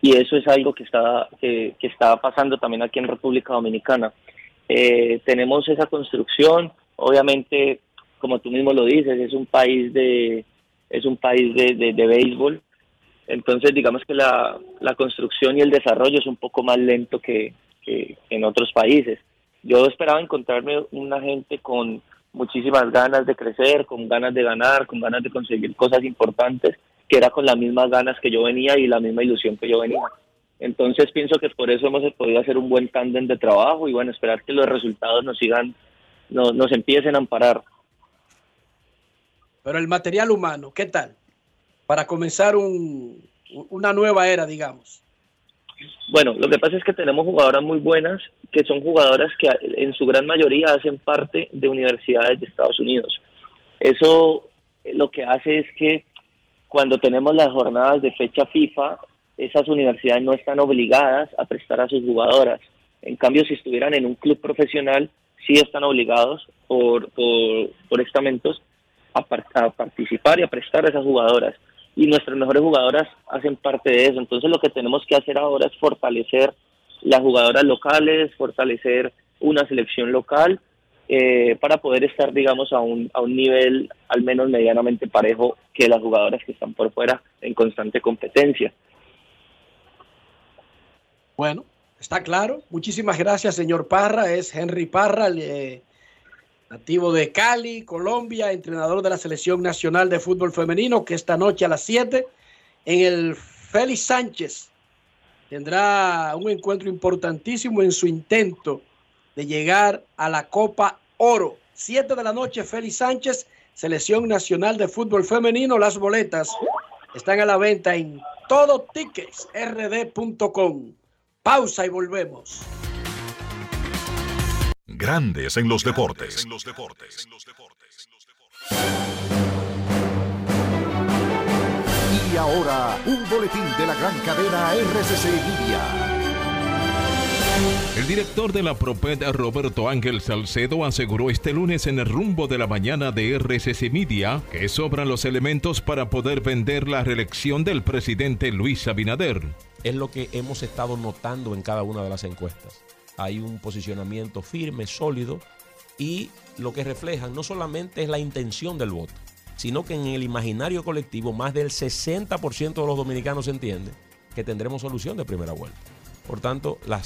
y eso es algo que está que, está pasando también aquí en República Dominicana. Eh, tenemos esa construcción, obviamente, como tú mismo lo dices, es un país de es un país de, de, béisbol, entonces digamos que la, la construcción y el desarrollo es un poco más lento que, que en otros países. Yo esperaba encontrarme una gente con muchísimas ganas de crecer, con ganas de ganar, con ganas de conseguir cosas importantes, que era con las mismas ganas que yo venía y la misma ilusión que yo venía. Entonces pienso que por eso hemos podido hacer un buen tándem de trabajo y bueno, esperar que los resultados nos sigan, no, nos empiecen a amparar. Pero el material humano, ¿qué tal? Para comenzar un, una nueva era, digamos. Bueno, lo que pasa es que tenemos jugadoras muy buenas, que son jugadoras que en su gran mayoría hacen parte de universidades de Estados Unidos. Eso eh, lo que hace es que cuando tenemos las jornadas de fecha FIFA, esas universidades no están obligadas a prestar a sus jugadoras. En cambio, si estuvieran en un club profesional, sí están obligados por, por, por estamentos a, a participar y a prestar a esas jugadoras y nuestras mejores jugadoras hacen parte de eso. Entonces lo que tenemos que hacer ahora es fortalecer las jugadoras locales, fortalecer una selección local eh, para poder estar, digamos, a un, a un nivel al menos medianamente parejo que las jugadoras que están por fuera en constante competencia. Bueno, está claro. Muchísimas gracias, señor Parra. Es Henry Parra, nativo de Cali, Colombia, entrenador de la Selección Nacional de Fútbol Femenino, que esta noche a las 7 en el Félix Sánchez tendrá un encuentro importantísimo en su intento de llegar a la Copa Oro. 7 de la noche, Félix Sánchez, Selección Nacional de Fútbol Femenino. Las boletas están a la venta en todoticketsrd.com. Pausa y volvemos. Grandes en los deportes. Y ahora, un boletín de la gran cadena RCC Media. El director de la Proped, Roberto Ángel Salcedo, aseguró este lunes en el rumbo de la mañana de RCC Media que sobran los elementos para poder vender la reelección del presidente Luis Abinader. Es lo que hemos estado notando en cada una de las encuestas hay un posicionamiento firme, sólido y lo que reflejan no solamente es la intención del voto, sino que en el imaginario colectivo más del 60% de los dominicanos entiende que tendremos solución de primera vuelta. Por tanto, la,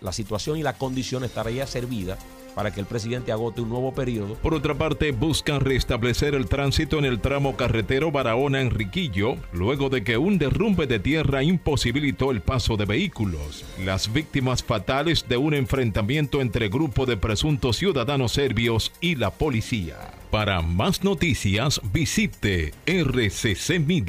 la situación y la condición estaría servida para que el presidente agote un nuevo periodo. Por otra parte, buscan restablecer el tránsito en el tramo carretero Barahona-Enriquillo, luego de que un derrumbe de tierra imposibilitó el paso de vehículos. Las víctimas fatales de un enfrentamiento entre grupo de presuntos ciudadanos serbios y la policía. Para más noticias, visite rccmedia.com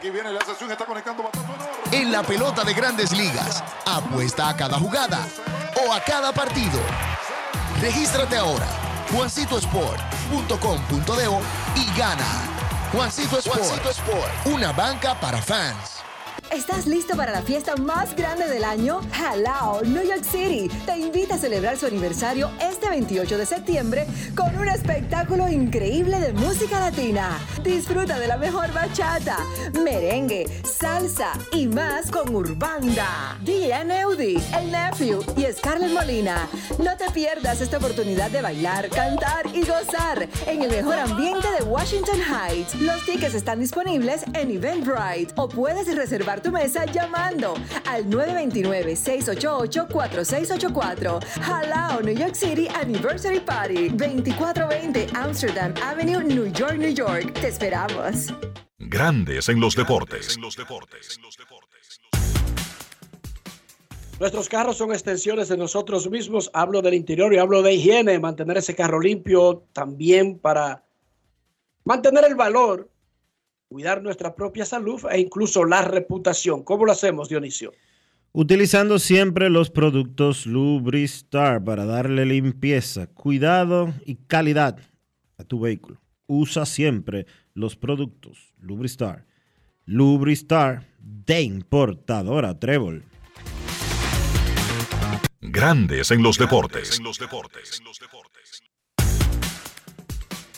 Aquí viene la sesión, está conectando En la pelota de grandes ligas, apuesta a cada jugada o a cada partido. Regístrate ahora, juancitosport.com.de y gana. Juancito Sport, Sport, una banca para fans. ¿Estás listo para la fiesta más grande del año? Halao, New York City te invita a celebrar su aniversario este 28 de septiembre con un espectáculo increíble de música latina. Disfruta de la mejor bachata, merengue, salsa y más con Urbanda, DJ Eudi, El Nephew y Scarlett Molina. No te pierdas esta oportunidad de bailar, cantar y gozar en el mejor ambiente de Washington Heights. Los tickets están disponibles en Eventbrite o puedes reservar tu mesa llamando al 929-688-4684. Halao New York City Anniversary Party 2420 Amsterdam Avenue, New York, New York. Te esperamos. Grandes en los deportes. Nuestros carros son extensiones de nosotros mismos. Hablo del interior y hablo de higiene, mantener ese carro limpio también para mantener el valor cuidar nuestra propia salud e incluso la reputación. ¿Cómo lo hacemos, Dionisio? Utilizando siempre los productos Lubristar para darle limpieza, cuidado y calidad a tu vehículo. Usa siempre los productos Lubristar. Lubristar de importadora Trébol. Grandes en los deportes.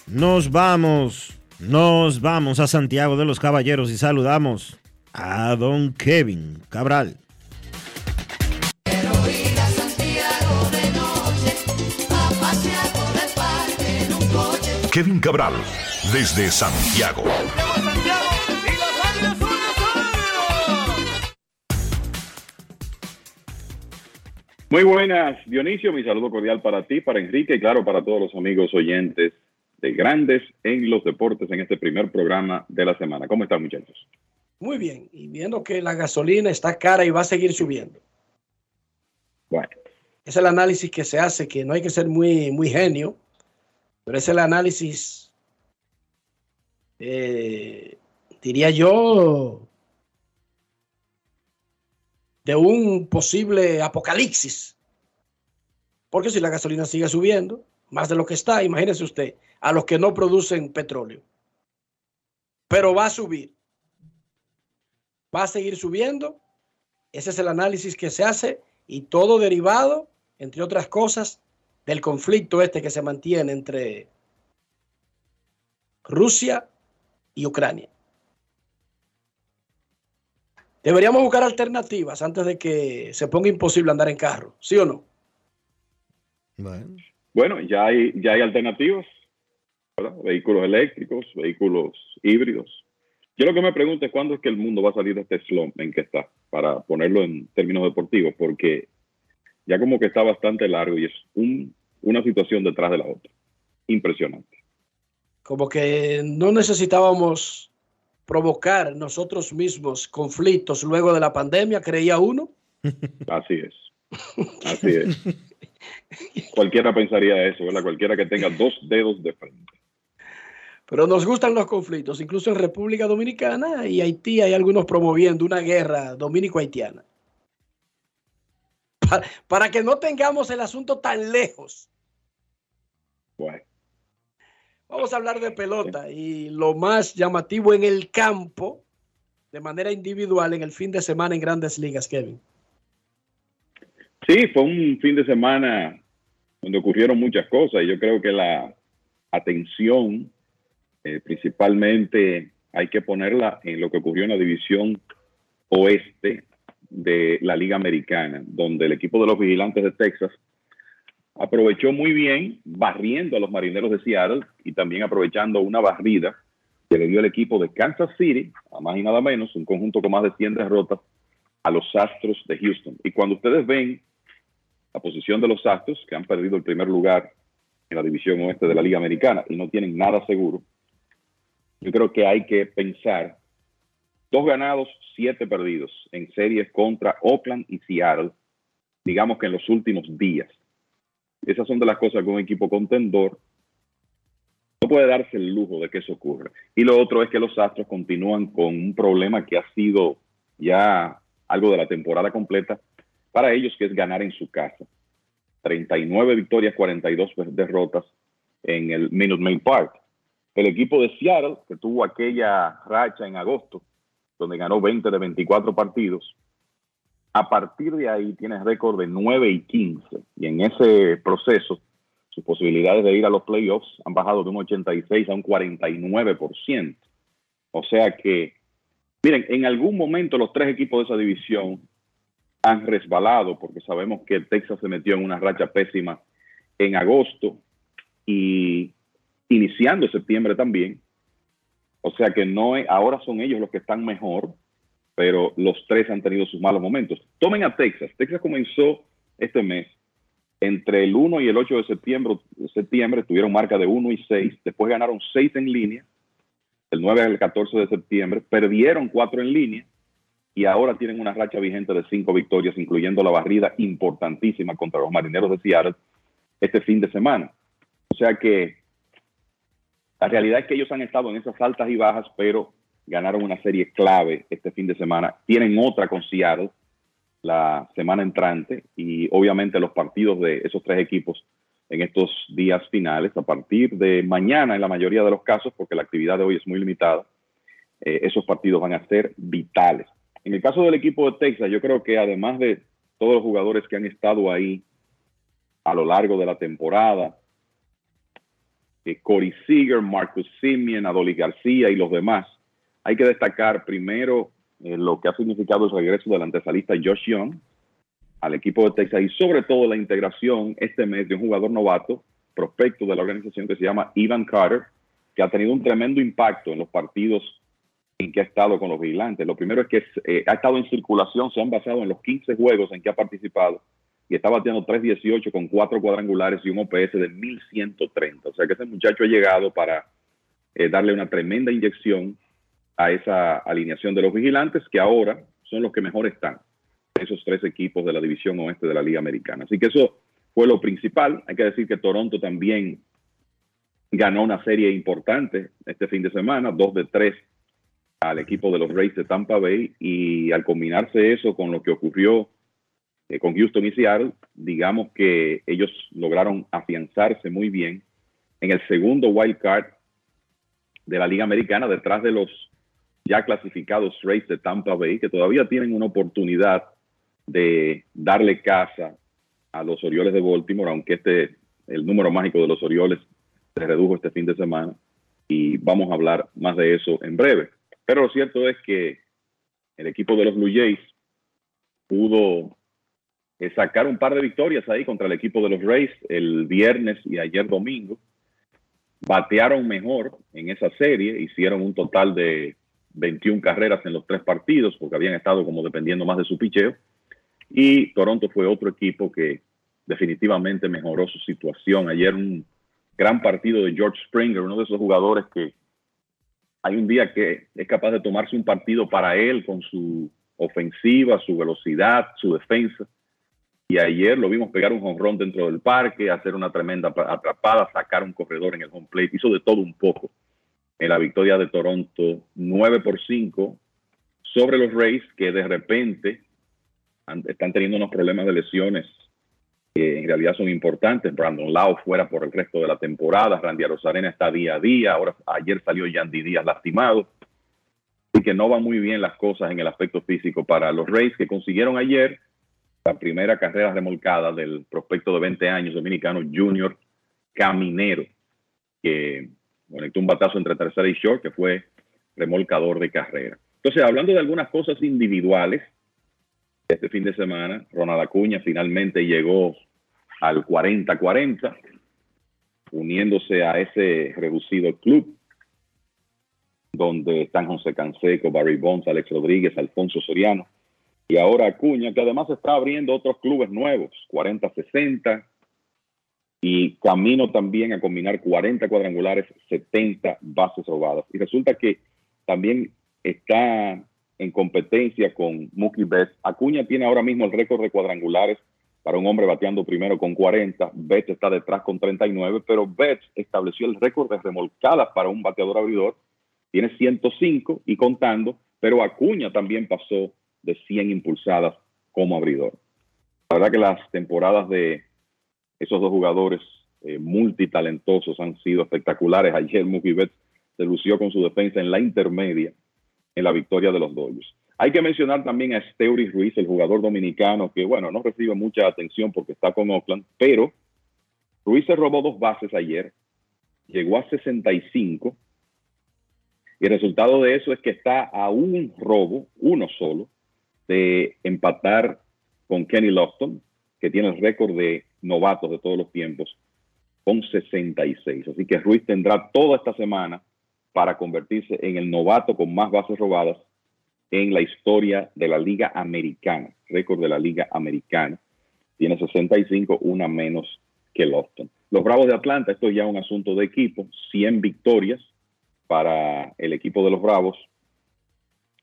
Nos vamos, nos vamos a Santiago de los Caballeros y saludamos a don Kevin Cabral. Quiero ir a Santiago de noche, a pasear por el parque en un coche. Kevin Cabral, desde Santiago. Muy buenas, Dionisio. Mi saludo cordial para ti, para Enrique y claro, para todos los amigos oyentes de Grandes en los Deportes en este primer programa de la semana. ¿Cómo están, muchachos? Muy bien. Y viendo que la gasolina está cara y va a seguir subiendo. Bueno. Es el análisis que se hace, que no hay que ser muy, muy genio, pero es el análisis, eh, diría yo, de un posible apocalipsis. Porque si la gasolina sigue subiendo, más de lo que está, imagínese usted, a los que no producen petróleo. Pero va a subir. Va a seguir subiendo. Ese es el análisis que se hace y todo derivado, entre otras cosas, del conflicto este que se mantiene entre Rusia y Ucrania. Deberíamos buscar alternativas antes de que se ponga imposible andar en carro, ¿sí o no? Bueno, ya hay, ya hay alternativas, ¿verdad? Vehículos eléctricos, vehículos híbridos. Yo lo que me pregunto es cuándo es que el mundo va a salir de este slump en que está, para ponerlo en términos deportivos, porque ya como que está bastante largo y es un, una situación detrás de la otra. Impresionante. Como que no necesitábamos provocar nosotros mismos conflictos luego de la pandemia, creía uno. [LAUGHS] Así es. Así es. Cualquiera pensaría eso, ¿verdad? Cualquiera que tenga dos dedos de frente. Pero nos gustan los conflictos, incluso en República Dominicana y Haití hay algunos promoviendo una guerra dominico-haitiana. Para, para que no tengamos el asunto tan lejos. Bueno. Vamos a hablar de pelota y lo más llamativo en el campo, de manera individual, en el fin de semana en grandes ligas, Kevin. Sí, fue un fin de semana donde ocurrieron muchas cosas y yo creo que la atención eh, principalmente hay que ponerla en lo que ocurrió en la división oeste de la Liga Americana, donde el equipo de los vigilantes de Texas aprovechó muy bien barriendo a los marineros de Seattle y también aprovechando una barrida que le dio el equipo de Kansas City, a más y nada menos, un conjunto con más de 100 derrotas, a los Astros de Houston. Y cuando ustedes ven la posición de los Astros, que han perdido el primer lugar en la división oeste de la Liga Americana y no tienen nada seguro, yo creo que hay que pensar dos ganados, siete perdidos en series contra Oakland y Seattle, digamos que en los últimos días. Esas son de las cosas que un equipo contendor no puede darse el lujo de que eso ocurra. Y lo otro es que los Astros continúan con un problema que ha sido ya algo de la temporada completa para ellos, que es ganar en su casa. 39 victorias, 42 derrotas en el Minute Maid Park. El equipo de Seattle, que tuvo aquella racha en agosto, donde ganó 20 de 24 partidos, a partir de ahí tiene récord de 9 y 15. Y en ese proceso, sus posibilidades de ir a los playoffs han bajado de un 86 a un 49%. O sea que, miren, en algún momento los tres equipos de esa división han resbalado, porque sabemos que Texas se metió en una racha pésima en agosto y iniciando septiembre también. O sea que no es, ahora son ellos los que están mejor, pero los tres han tenido sus malos momentos. Tomen a Texas. Texas comenzó este mes entre el 1 y el 8 de septiembre, septiembre tuvieron marca de 1 y 6, después ganaron 6 en línea, el 9 al 14 de septiembre, perdieron 4 en línea y ahora tienen una racha vigente de 5 victorias, incluyendo la barrida importantísima contra los marineros de Seattle este fin de semana. O sea que la realidad es que ellos han estado en esas altas y bajas, pero ganaron una serie clave este fin de semana. Tienen otra con Seattle la semana entrante y obviamente los partidos de esos tres equipos en estos días finales. A partir de mañana, en la mayoría de los casos, porque la actividad de hoy es muy limitada, eh, esos partidos van a ser vitales. En el caso del equipo de Texas, yo creo que además de todos los jugadores que han estado ahí a lo largo de la temporada, eh, Corey Seager, Marcus Simeon, Adoli García y los demás, hay que destacar primero eh, lo que ha significado el regreso del antesalista Josh Young al equipo de Texas y sobre todo la integración este mes de un jugador novato, prospecto de la organización que se llama Ivan Carter, que ha tenido un tremendo impacto en los partidos en que ha estado con los vigilantes. Lo primero es que eh, ha estado en circulación, se han basado en los 15 juegos en que ha participado y está bateando 3.18 con cuatro cuadrangulares y un OPS de 1.130. O sea que ese muchacho ha llegado para eh, darle una tremenda inyección a esa alineación de los vigilantes que ahora son los que mejor están, esos tres equipos de la división oeste de la Liga Americana. Así que eso fue lo principal. Hay que decir que Toronto también ganó una serie importante este fin de semana, dos de tres al equipo de los Rays de Tampa Bay y al combinarse eso con lo que ocurrió eh, con Houston y Seattle, digamos que ellos lograron afianzarse muy bien en el segundo wild card de la Liga Americana detrás de los ya clasificados Rays de Tampa Bay, que todavía tienen una oportunidad de darle casa a los Orioles de Baltimore, aunque este, el número mágico de los Orioles se redujo este fin de semana y vamos a hablar más de eso en breve. Pero lo cierto es que el equipo de los Blue Jays pudo sacar un par de victorias ahí contra el equipo de los Rays el viernes y ayer domingo. Batearon mejor en esa serie, hicieron un total de 21 carreras en los tres partidos porque habían estado como dependiendo más de su picheo. Y Toronto fue otro equipo que definitivamente mejoró su situación. Ayer un gran partido de George Springer, uno de esos jugadores que hay un día que es capaz de tomarse un partido para él con su ofensiva, su velocidad, su defensa. Y ayer lo vimos pegar un jonrón dentro del parque, hacer una tremenda atrapada, sacar un corredor en el home plate. Hizo de todo un poco en la victoria de Toronto 9 por 5 sobre los Rays que de repente están teniendo unos problemas de lesiones que en realidad son importantes. Brandon Lau fuera por el resto de la temporada, Randy Rosarena está día a día, ahora ayer salió Yandy Díaz lastimado y que no van muy bien las cosas en el aspecto físico para los Rays que consiguieron ayer la primera carrera remolcada del prospecto de 20 años dominicano Junior Caminero, que conectó un batazo entre tercera y short, que fue remolcador de carrera. Entonces, hablando de algunas cosas individuales, este fin de semana, Ronald Acuña finalmente llegó al 40-40, uniéndose a ese reducido club donde están José Canseco, Barry Bonds, Alex Rodríguez, Alfonso Soriano y ahora Acuña, que además está abriendo otros clubes nuevos, 40-60 y camino también a combinar 40 cuadrangulares, 70 bases robadas. Y resulta que también está en competencia con Mookie Betts. Acuña tiene ahora mismo el récord de cuadrangulares para un hombre bateando primero con 40. Betts está detrás con 39, pero Betts estableció el récord de remolcadas para un bateador abridor. Tiene 105 y contando, pero Acuña también pasó de 100 impulsadas como abridor. La verdad que las temporadas de esos dos jugadores eh, multitalentosos han sido espectaculares. Ayer Betts se lució con su defensa en la intermedia en la victoria de los Dodgers. Hay que mencionar también a Steuri Ruiz, el jugador dominicano, que bueno, no recibe mucha atención porque está con Oakland, pero Ruiz se robó dos bases ayer, llegó a 65, y el resultado de eso es que está a un robo, uno solo, de empatar con Kenny Lofton, que tiene el récord de novatos de todos los tiempos, con 66. Así que Ruiz tendrá toda esta semana para convertirse en el novato con más bases robadas en la historia de la Liga Americana, récord de la Liga Americana. Tiene 65, una menos que Lofton. Los Bravos de Atlanta, esto es ya un asunto de equipo, 100 victorias para el equipo de los Bravos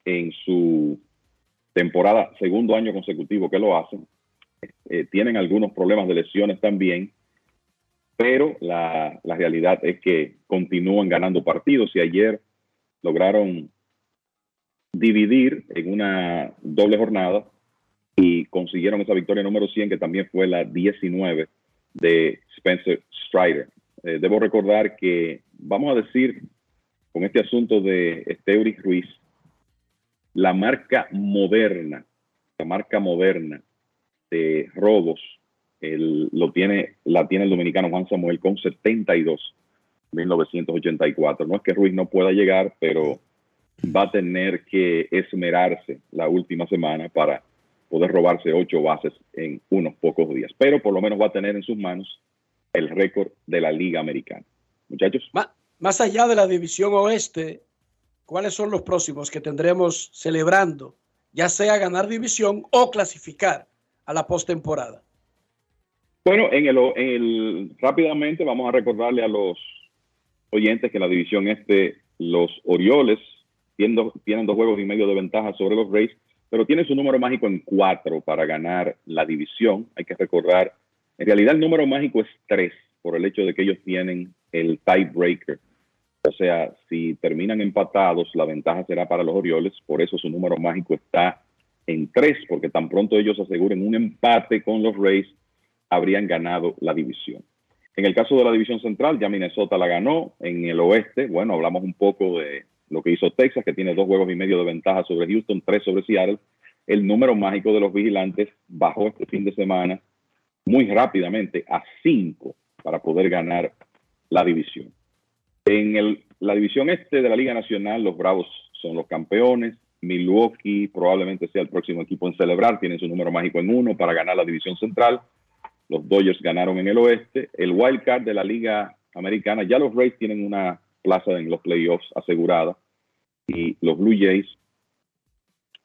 en su temporada, segundo año consecutivo que lo hacen. Eh, tienen algunos problemas de lesiones también, pero la, realidad es que continúan ganando partidos y ayer lograron dividir en una doble jornada y consiguieron esa victoria número 100, que también fue la 19 de Spencer Strider. Eh, debo recordar que, vamos a decir, con este asunto de Esteuri Ruiz, la marca moderna, la marca moderna de robos, el- lo tiene, la tiene el dominicano Juan Samuel con 72, 1984. No es que Ruiz no pueda llegar, pero va a tener que esmerarse la última semana para poder robarse ocho bases en unos pocos días. Pero por lo menos va a tener en sus manos el récord de la Liga Americana. Muchachos. Más allá de la división oeste, ¿cuáles son los próximos que tendremos celebrando, ya sea ganar división o clasificar a la postemporada? Bueno, en el, en rápidamente vamos a recordarle a los oyentes que la división este, los Orioles tienen, dos- tienen dos juegos y medio de ventaja sobre los Rays, pero tienen su número mágico en cuatro para ganar la división. Hay que recordar, en realidad el número mágico es tres, por el hecho de que ellos tienen el tiebreaker. O sea, si terminan empatados, la ventaja será para los Orioles, por eso su número mágico está en tres, porque tan pronto ellos aseguren un empate con los Rays, habrían ganado la división. En el caso de la división central, ya Minnesota la ganó. En el oeste, bueno, hablamos un poco de lo que hizo Texas, que tiene dos juegos y medio de ventaja sobre Houston, tres sobre Seattle. El número mágico de los vigilantes bajó este fin de semana muy rápidamente a cinco para poder ganar la división. En el- la división este de la Liga Nacional, los Bravos son los campeones. Milwaukee probablemente sea el próximo equipo en celebrar. Tienen su número mágico en uno para ganar la división central. Los Dodgers ganaron en el oeste. El wild card de la Liga Americana, ya los Rays tienen una plaza en los playoffs asegurada. Y los Blue Jays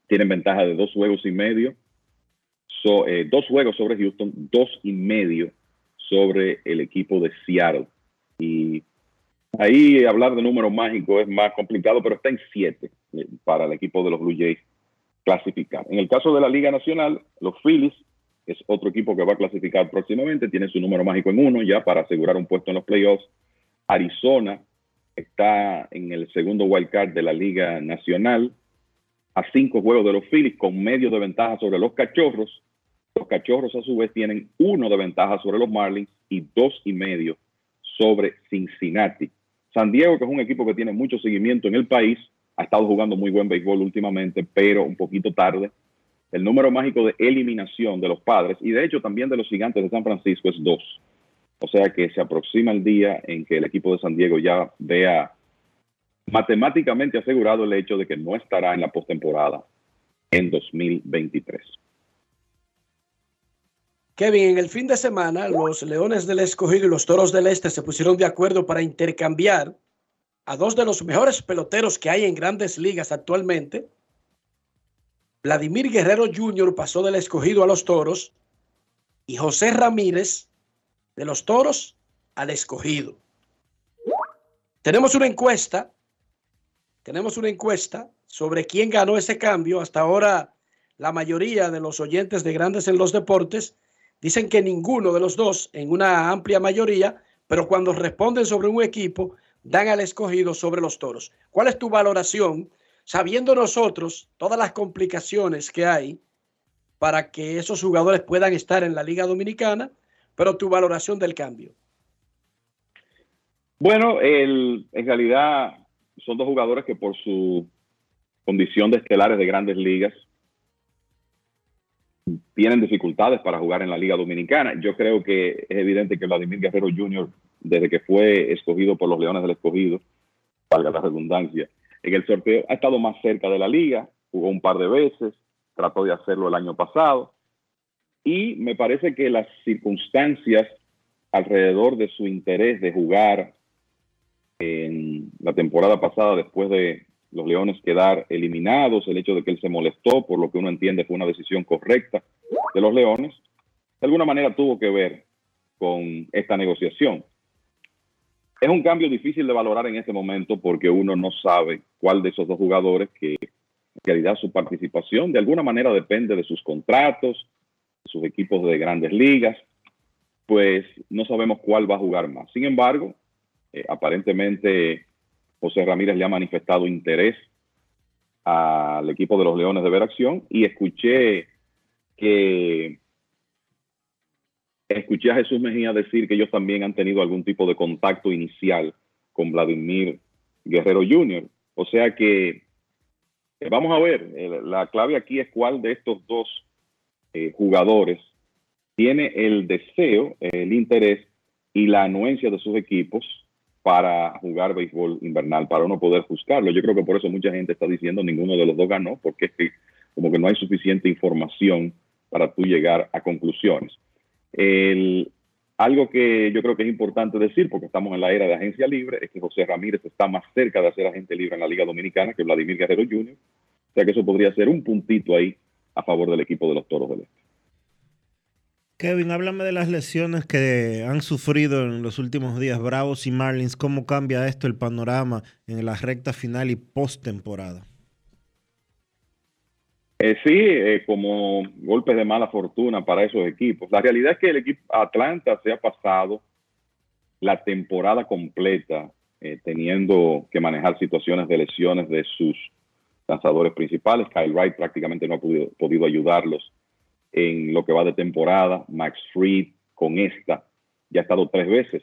tienen ventaja de dos juegos y medio. So- eh, dos juegos sobre Houston, dos y medio sobre el equipo de Seattle. Y ahí hablar de números mágicos es más complicado, pero está en siete eh, para el equipo de los Blue Jays clasificar. En el caso de la Liga Nacional, los Phillies es otro equipo que va a clasificar próximamente, tiene su número mágico en uno ya para asegurar un puesto en los playoffs. Arizona está en el segundo wild card de la Liga Nacional a cinco juegos de los Phillies con medio de ventaja sobre los Cachorros. Los Cachorros a su vez tienen uno de ventaja sobre los Marlins y dos y medio sobre Cincinnati. San Diego, que es un equipo que tiene mucho seguimiento en el país, ha estado jugando muy buen béisbol últimamente, pero un poquito tarde. El número mágico de eliminación de los padres y de hecho también de los gigantes de San Francisco es dos. O sea que se aproxima el día en que el equipo de San Diego ya vea matemáticamente asegurado el hecho de que no estará en la postemporada en 2023. Kevin, en el fin de semana, los Leones del Escogido y los Toros del Este se pusieron de acuerdo para intercambiar a dos de los mejores peloteros que hay en grandes ligas actualmente. Vladimir Guerrero Jr. pasó del Escogido a los Toros y José Ramírez de los Toros al Escogido. Tenemos una encuesta, tenemos una encuesta sobre quién ganó ese cambio. Hasta ahora, la mayoría de los oyentes de Grandes en los Deportes dicen que ninguno de los dos en una amplia mayoría, pero cuando responden sobre un equipo, dan al escogido sobre los toros. ¿Cuál es tu valoración, sabiendo nosotros todas las complicaciones que hay para que esos jugadores puedan estar en la Liga Dominicana, pero tu valoración del cambio? Bueno, el- en realidad son dos jugadores que por su condición de estelares de grandes ligas tienen dificultades para jugar en la Liga Dominicana. Yo creo que es evidente que Vladimir Guerrero Jr., desde que fue escogido por los Leones del Escogido, valga la redundancia, en el sorteo ha estado más cerca de la liga, jugó un par de veces, trató de hacerlo el año pasado, y me parece que las circunstancias alrededor de su interés de jugar en la temporada pasada después de los Leones quedar eliminados, el hecho de que él se molestó, por lo que uno entiende fue una decisión correcta de los Leones, de alguna manera tuvo que ver con esta negociación. Es un cambio difícil de valorar en este momento porque uno no sabe cuál de esos dos jugadores que en realidad su participación de alguna manera depende de sus contratos, de sus equipos de grandes ligas, pues no sabemos cuál va a jugar más. Sin embargo, eh, aparentemente José Ramírez le ha manifestado interés al equipo de los Leones de Veracción y escuché que escuché a Jesús Mejía decir que ellos también han tenido algún tipo de contacto inicial con Vladimir Guerrero Jr. O sea que eh, vamos a ver, eh, la clave aquí es cuál de estos dos eh, jugadores tiene el deseo, el interés y la anuencia de sus equipos para jugar béisbol invernal, para uno poder juzgarlo. Yo creo que por eso mucha gente está diciendo ninguno de los dos ganó, porque como que no hay suficiente información para tú llegar a conclusiones. El, algo que yo creo que es importante decir, porque estamos en la era de agencia libre, es que José Ramírez está más cerca de ser agente libre en la Liga Dominicana que Vladimir Guerrero Jr. O sea que eso podría ser un puntito ahí a favor del equipo de los Toros del Este. Kevin, háblame de las lesiones que han sufrido en los últimos días Bravos y Marlins. ¿Cómo cambia esto el panorama en la recta final y postemporada? Eh, sí, eh, como golpes de mala fortuna para esos equipos. La realidad es que el equipo Atlanta se ha pasado la temporada completa eh, teniendo que manejar situaciones de lesiones de sus lanzadores principales. Kyle Wright prácticamente no ha podido, podido ayudarlos en lo que va de temporada. Max Fried con esta ya ha estado tres veces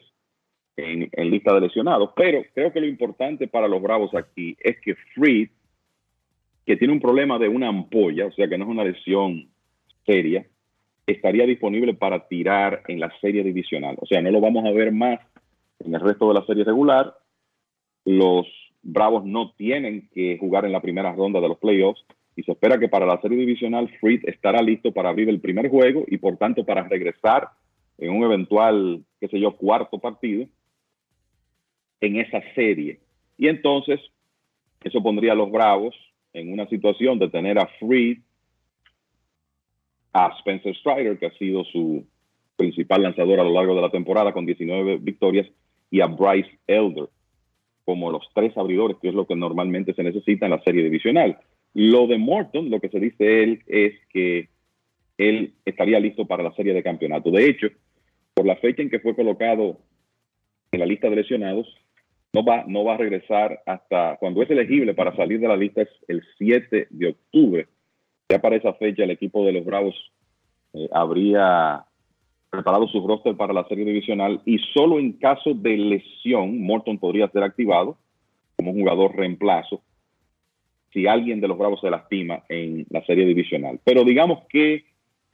en, lista de lesionados. Pero creo que lo importante para los Bravos aquí es que Fried que tiene un problema de una ampolla, o sea que no es una lesión seria, estaría disponible para tirar en la serie divisional. O sea, no lo vamos a ver más en el resto de la serie regular. Los Bravos no tienen que jugar en la primera ronda de los playoffs y se espera que para la serie divisional Fried estará listo para abrir el primer juego y por tanto para regresar en un eventual, qué sé yo, cuarto partido en esa serie. Y entonces, eso pondría a los Bravos en una situación de tener a Freed, a Spencer Strider, que ha sido su principal lanzador a lo largo de la temporada con 19 victorias, y a Bryce Elder como los tres abridores, que es lo que normalmente se necesita en la serie divisional. Lo de Morton, lo que se dice él es que él estaría listo para la serie de campeonato. De hecho, por la fecha en que fue colocado en la lista de lesionados, no va, no va a regresar hasta cuando es elegible para salir de la lista es el 7 de octubre. Ya para esa fecha el equipo de los Bravos eh, habría preparado su roster para la serie divisional y solo en caso de lesión Morton podría ser activado como jugador reemplazo si alguien de los Bravos se lastima en la serie divisional. Pero digamos que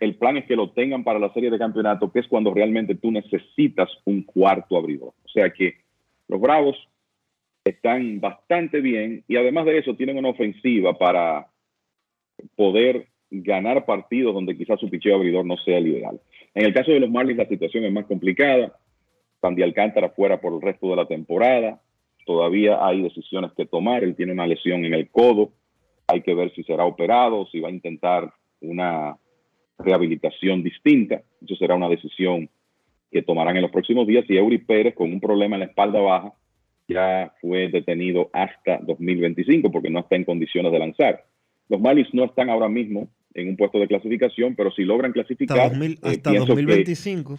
el plan es que lo tengan para la serie de campeonato, que es cuando realmente tú necesitas un cuarto abridor. O sea que los Bravos están bastante bien y además de eso tienen una ofensiva para poder ganar partidos donde quizás su picheo abridor no sea el ideal. En el caso de los Marlins la situación es más complicada. Sandy Alcántara fuera por el resto de la temporada. Todavía hay decisiones que tomar. Él tiene una lesión en el codo. Hay que ver si será operado, si va a intentar una rehabilitación distinta. Eso será una decisión que tomarán en los próximos días. Y Eury Pérez, con un problema en la espalda baja, ya fue detenido hasta 2025 porque no está en condiciones de lanzar. Los Marlins no están ahora mismo en un puesto de clasificación, pero si logran clasificar... Hasta, 2000, eh, hasta pienso que- 2025.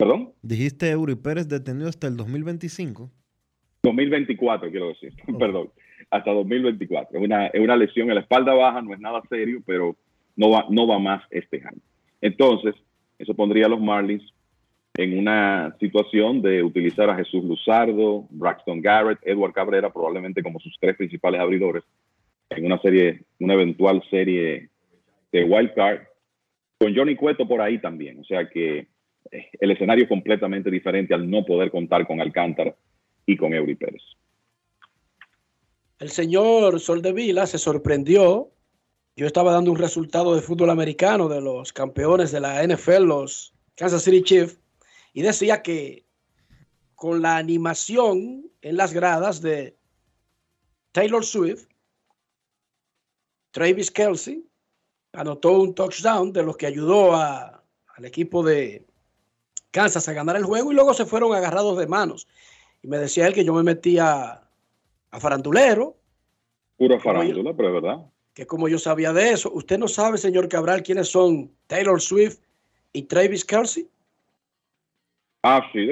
¿Perdón? Dijiste Eury Pérez detenido hasta el 2025. 2024, quiero decir. [LAUGHS] Perdón. Hasta 2024. Es una, es una lesión en la espalda baja, no es nada serio, pero no va, no va más este año. Entonces, eso pondría a los Marlins en una situación de utilizar a Jesús Luzardo, Braxton Garrett, Edward Cabrera, probablemente como sus tres principales abridores, en una serie, una eventual serie de wild card, con Johnny Cueto por ahí también. O sea que el escenario es completamente diferente al no poder contar con Alcántara y con Eury Pérez. El señor Soldevila se sorprendió. Yo estaba dando un resultado de fútbol americano de los campeones de la NFL, los Kansas City Chiefs, y decía que con la animación en las gradas de Taylor Swift, Travis Kelsey anotó un touchdown de los que ayudó a- al equipo de Kansas a ganar el juego y luego se fueron agarrados de manos. Y me decía él que yo me metía a farandulero, Pura farándula, pero es verdad. que como yo sabía de eso. ¿Usted no sabe, señor Cabral, quiénes son Taylor Swift y Travis Kelsey? Ah, sí,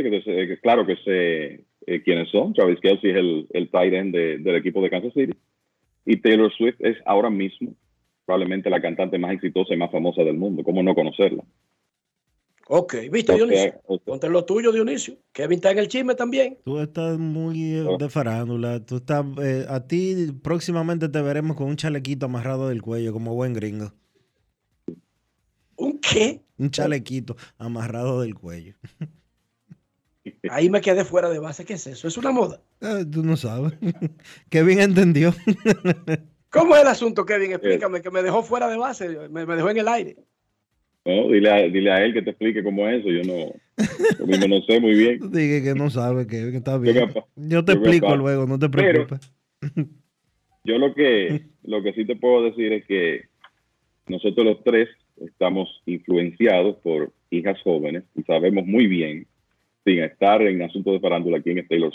claro que sé eh, quiénes son. Travis Kelsey es el, el tight end de- del equipo de Kansas City. Y Taylor Swift es ahora mismo probablemente la cantante más exitosa y más famosa del mundo. ¿Cómo no conocerla? Ok, ¿viste, O sea, Dionisio? Ponte lo tuyo, Dionisio. Kevin está en el chisme también. Tú estás muy eh, Oh. de farándula. Tú estás, eh, a ti próximamente te veremos con un chalequito amarrado del cuello como buen gringo. ¿Un qué? Un chalequito amarrado del cuello. [LAUGHS] Ahí me quedé fuera de base. ¿Qué es eso? ¿Es una moda? Eh, tú no sabes. [LAUGHS] Kevin entendió. [LAUGHS] ¿Cómo es el asunto, Kevin? Explícame, que me dejó fuera de base, me, me dejó en el aire. No, dile a, dile a él que te explique cómo es eso. Yo no, yo mismo no sé muy bien. [LAUGHS] Dije que no sabe, Kevin, está bien. capaz- Yo te explico capaz. luego, no te Pero- preocupes. Yo lo que, [LAUGHS] lo que sí te puedo decir es que nosotros los tres estamos influenciados por hijas jóvenes y sabemos muy bien, sin estar en asuntos de farándula, quién es Taylor.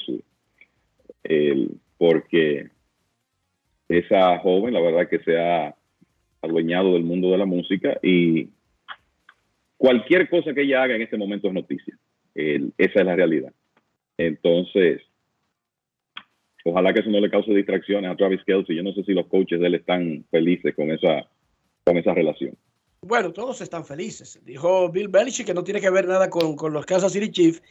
El- porque esa joven, la verdad que se ha adueñado del mundo de la música y cualquier cosa que ella haga en este momento es noticia. Esa es la realidad. Entonces, ojalá que eso no le cause distracciones a Travis Kelsey. Yo no sé si los coaches de él están felices con esa, con esa relación. Bueno, todos están felices. Dijo Bill Belichick que no tiene que ver nada con, con los Kansas City Chiefs,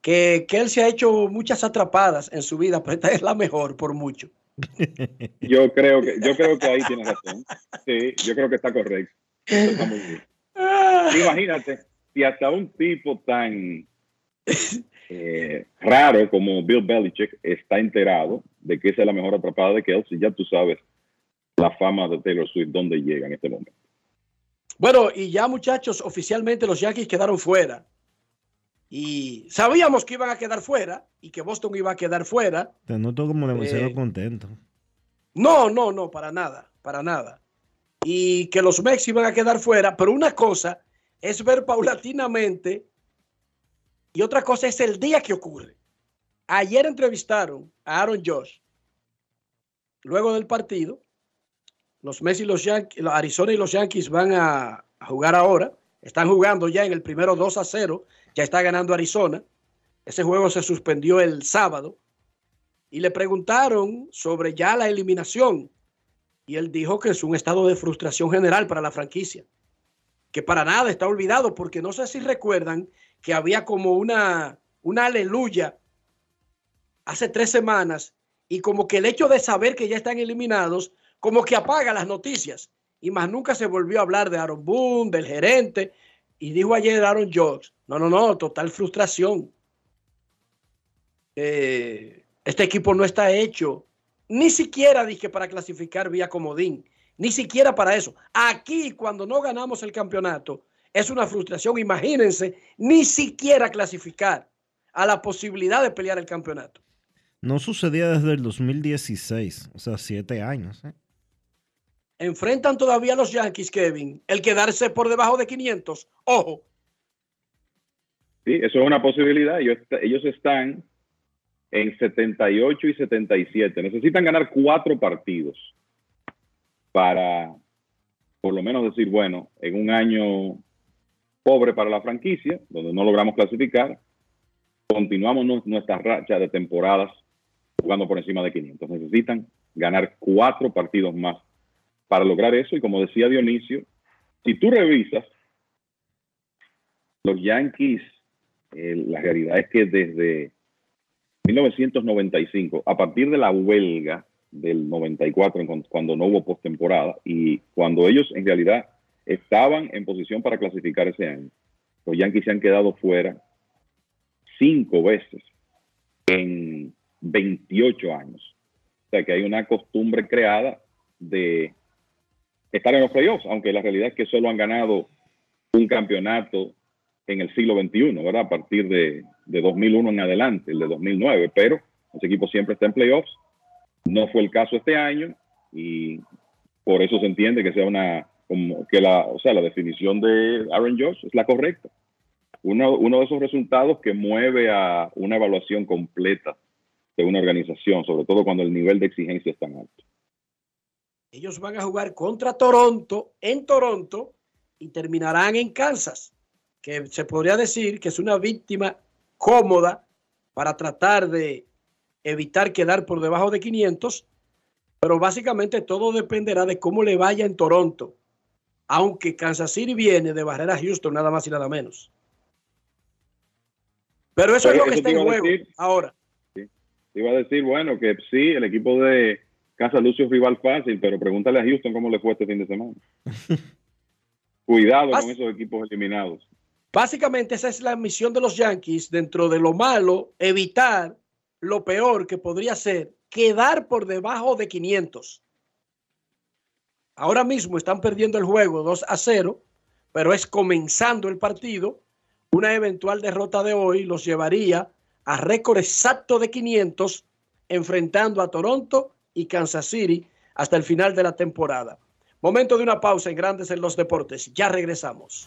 que, que él se ha hecho muchas atrapadas en su vida, [LAUGHS] pero esta es la mejor por mucho. Yo creo que, yo creo que ahí tienes razón. Sí, yo creo que está correcto. Está muy bien. Imagínate, si hasta un tipo tan eh, raro como Bill Belichick está enterado de que esa es la mejor atrapada de Kelsey, ya tú sabes la fama de Taylor Swift, dónde llega en este momento. Bueno, y ya muchachos, oficialmente los Yankees quedaron fuera. Y sabíamos que iban a quedar fuera y que Boston iba a quedar fuera. Te noto como demasiado Eh, contento. No, no, no, para nada, para nada. Y que los Mex iban a quedar fuera, pero una cosa es ver paulatinamente y otra cosa es el día que ocurre. Ayer entrevistaron a Aaron Josh luego del partido. Los Mets y los Yankees, Arizona y los Yankees van a, a jugar ahora. Están jugando ya en el primero 2 a 0. Ya está ganando Arizona. Ese juego se suspendió el sábado y le preguntaron sobre ya la eliminación y él dijo que es un estado de frustración general para la franquicia, que para nada está olvidado porque no sé si recuerdan que había como una, una aleluya hace tres semanas y como que el hecho de saber que ya están eliminados como que apaga las noticias y más nunca se volvió a hablar de Aaron Boone, del gerente y dijo ayer Aaron Judge, no, no, no, total frustración. Eh, este equipo no está hecho ni siquiera dije para clasificar vía comodín, ni siquiera para eso. Aquí cuando no ganamos el campeonato es una frustración, imagínense, ni siquiera clasificar a la posibilidad de pelear el campeonato. No sucedía desde el 2016, o sea, siete años. ¿eh? Enfrentan todavía a los Yankees, Kevin, el quedarse por debajo de 500. Ojo, Sí, eso es una posibilidad. Ellos, ellos están en 78 y 77. Necesitan ganar cuatro partidos para, por lo menos decir, bueno, en un año pobre para la franquicia, donde no logramos clasificar, continuamos nu- nuestra racha de temporadas jugando por encima de 500. Necesitan ganar cuatro partidos más para lograr eso. Y como decía Dionisio, si tú revisas, los Yankees, eh, la realidad es que desde 1995, a partir de la huelga del 94, en cuan- cuando no hubo postemporada, y cuando ellos en realidad estaban en posición para clasificar ese año, los Yankees se han quedado fuera cinco veces en 28 años. O sea que hay una costumbre creada de estar en los playoffs, aunque la realidad es que solo han ganado un campeonato en el siglo XXI, ¿verdad? A partir de, de 2001 en adelante, el de 2009, pero ese equipo siempre está en playoffs. No fue el caso este año y por eso se entiende que sea una, como que la, o sea, la definición de Aaron Josh es la correcta. Uno, uno de esos resultados que mueve a una evaluación completa de una organización, sobre todo cuando el nivel de exigencia es tan alto. ellos van a jugar contra Toronto en Toronto y terminarán en Kansas, que se podría decir que es una víctima cómoda para tratar de evitar quedar por debajo de 500, Pero básicamente todo dependerá de cómo le vaya en Toronto. Aunque Kansas City viene de barrer a Houston, nada más y nada menos. Pero eso es lo que está en juego decir. ahora. Te iba a decir, bueno, que sí, el equipo de Casa Lucio es rival fácil, pero pregúntale a Houston cómo le fue este fin de semana. [LAUGHS] Cuidado con esos equipos eliminados. Básicamente esa es la misión de los Yankees dentro de lo malo, evitar lo peor que podría ser quedar por debajo de 500. Ahora mismo están perdiendo el juego 2 a 0, pero es comenzando el partido. Una eventual derrota de hoy los llevaría a récord exacto de 500 enfrentando a Toronto y Kansas City hasta el final de la temporada. Momento de una pausa en Grandes en los Deportes. Ya regresamos.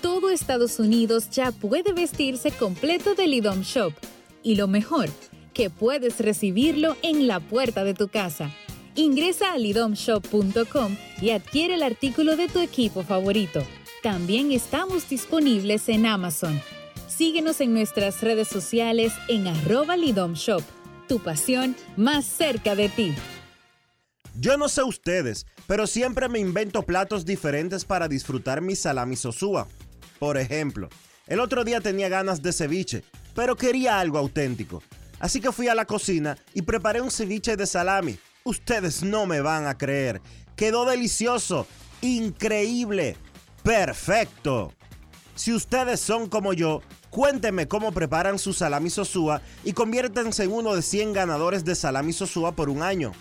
Todo Estados Unidos ya puede vestirse completo del IDOM Shop. Y lo mejor, que puedes recibirlo en la puerta de tu casa. Ingresa a lidomshop.com y adquiere el artículo de tu equipo favorito. También estamos disponibles en Amazon. Síguenos en nuestras redes sociales en arroba lidomshop. Tu pasión más cerca de ti. Yo no sé ustedes, pero siempre me invento platos diferentes para disfrutar mi salami sosúa. Por ejemplo, el otro día tenía ganas de ceviche, pero quería algo auténtico. Así que fui a la cocina y preparé un ceviche de salami. Ustedes no me van a creer. Quedó delicioso, increíble, perfecto. Si ustedes son como yo, cuéntenme cómo preparan su salami sosúa y conviértanse en uno de 100 ganadores de salami sosúa por un año.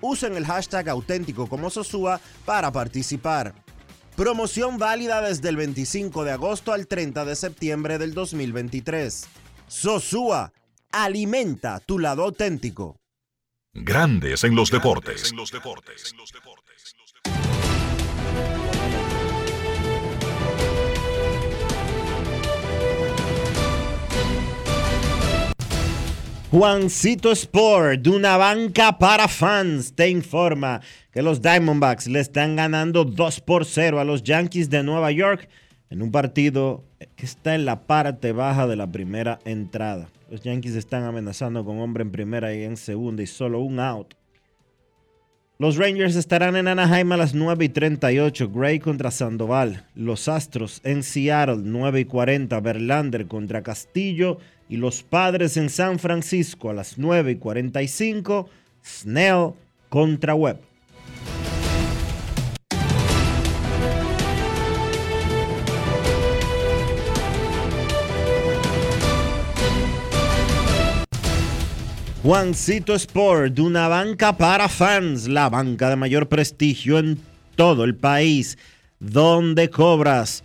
Usen el hashtag auténtico como Sosúa para participar. Promoción válida desde el 25 de agosto al 30 de septiembre del 2023. Sosúa, alimenta tu lado auténtico. Grandes en los deportes. Juancito Sport, de una banca para fans, te informa que los Diamondbacks le están ganando 2 por 0 a los Yankees de Nueva York en un partido que está en la parte baja de la primera entrada. Los Yankees están amenazando con hombre en primera y en segunda y solo un out. Los Rangers estarán en Anaheim a las 9 y 38, Gray contra Sandoval. Los Astros en Seattle, 9 y 40, Verlander contra Castillo. Y los Padres en San Francisco a las 9 y 45, Snell contra Webb. Juancito Sport, de una banca para fans, la banca de mayor prestigio en todo el país, donde cobras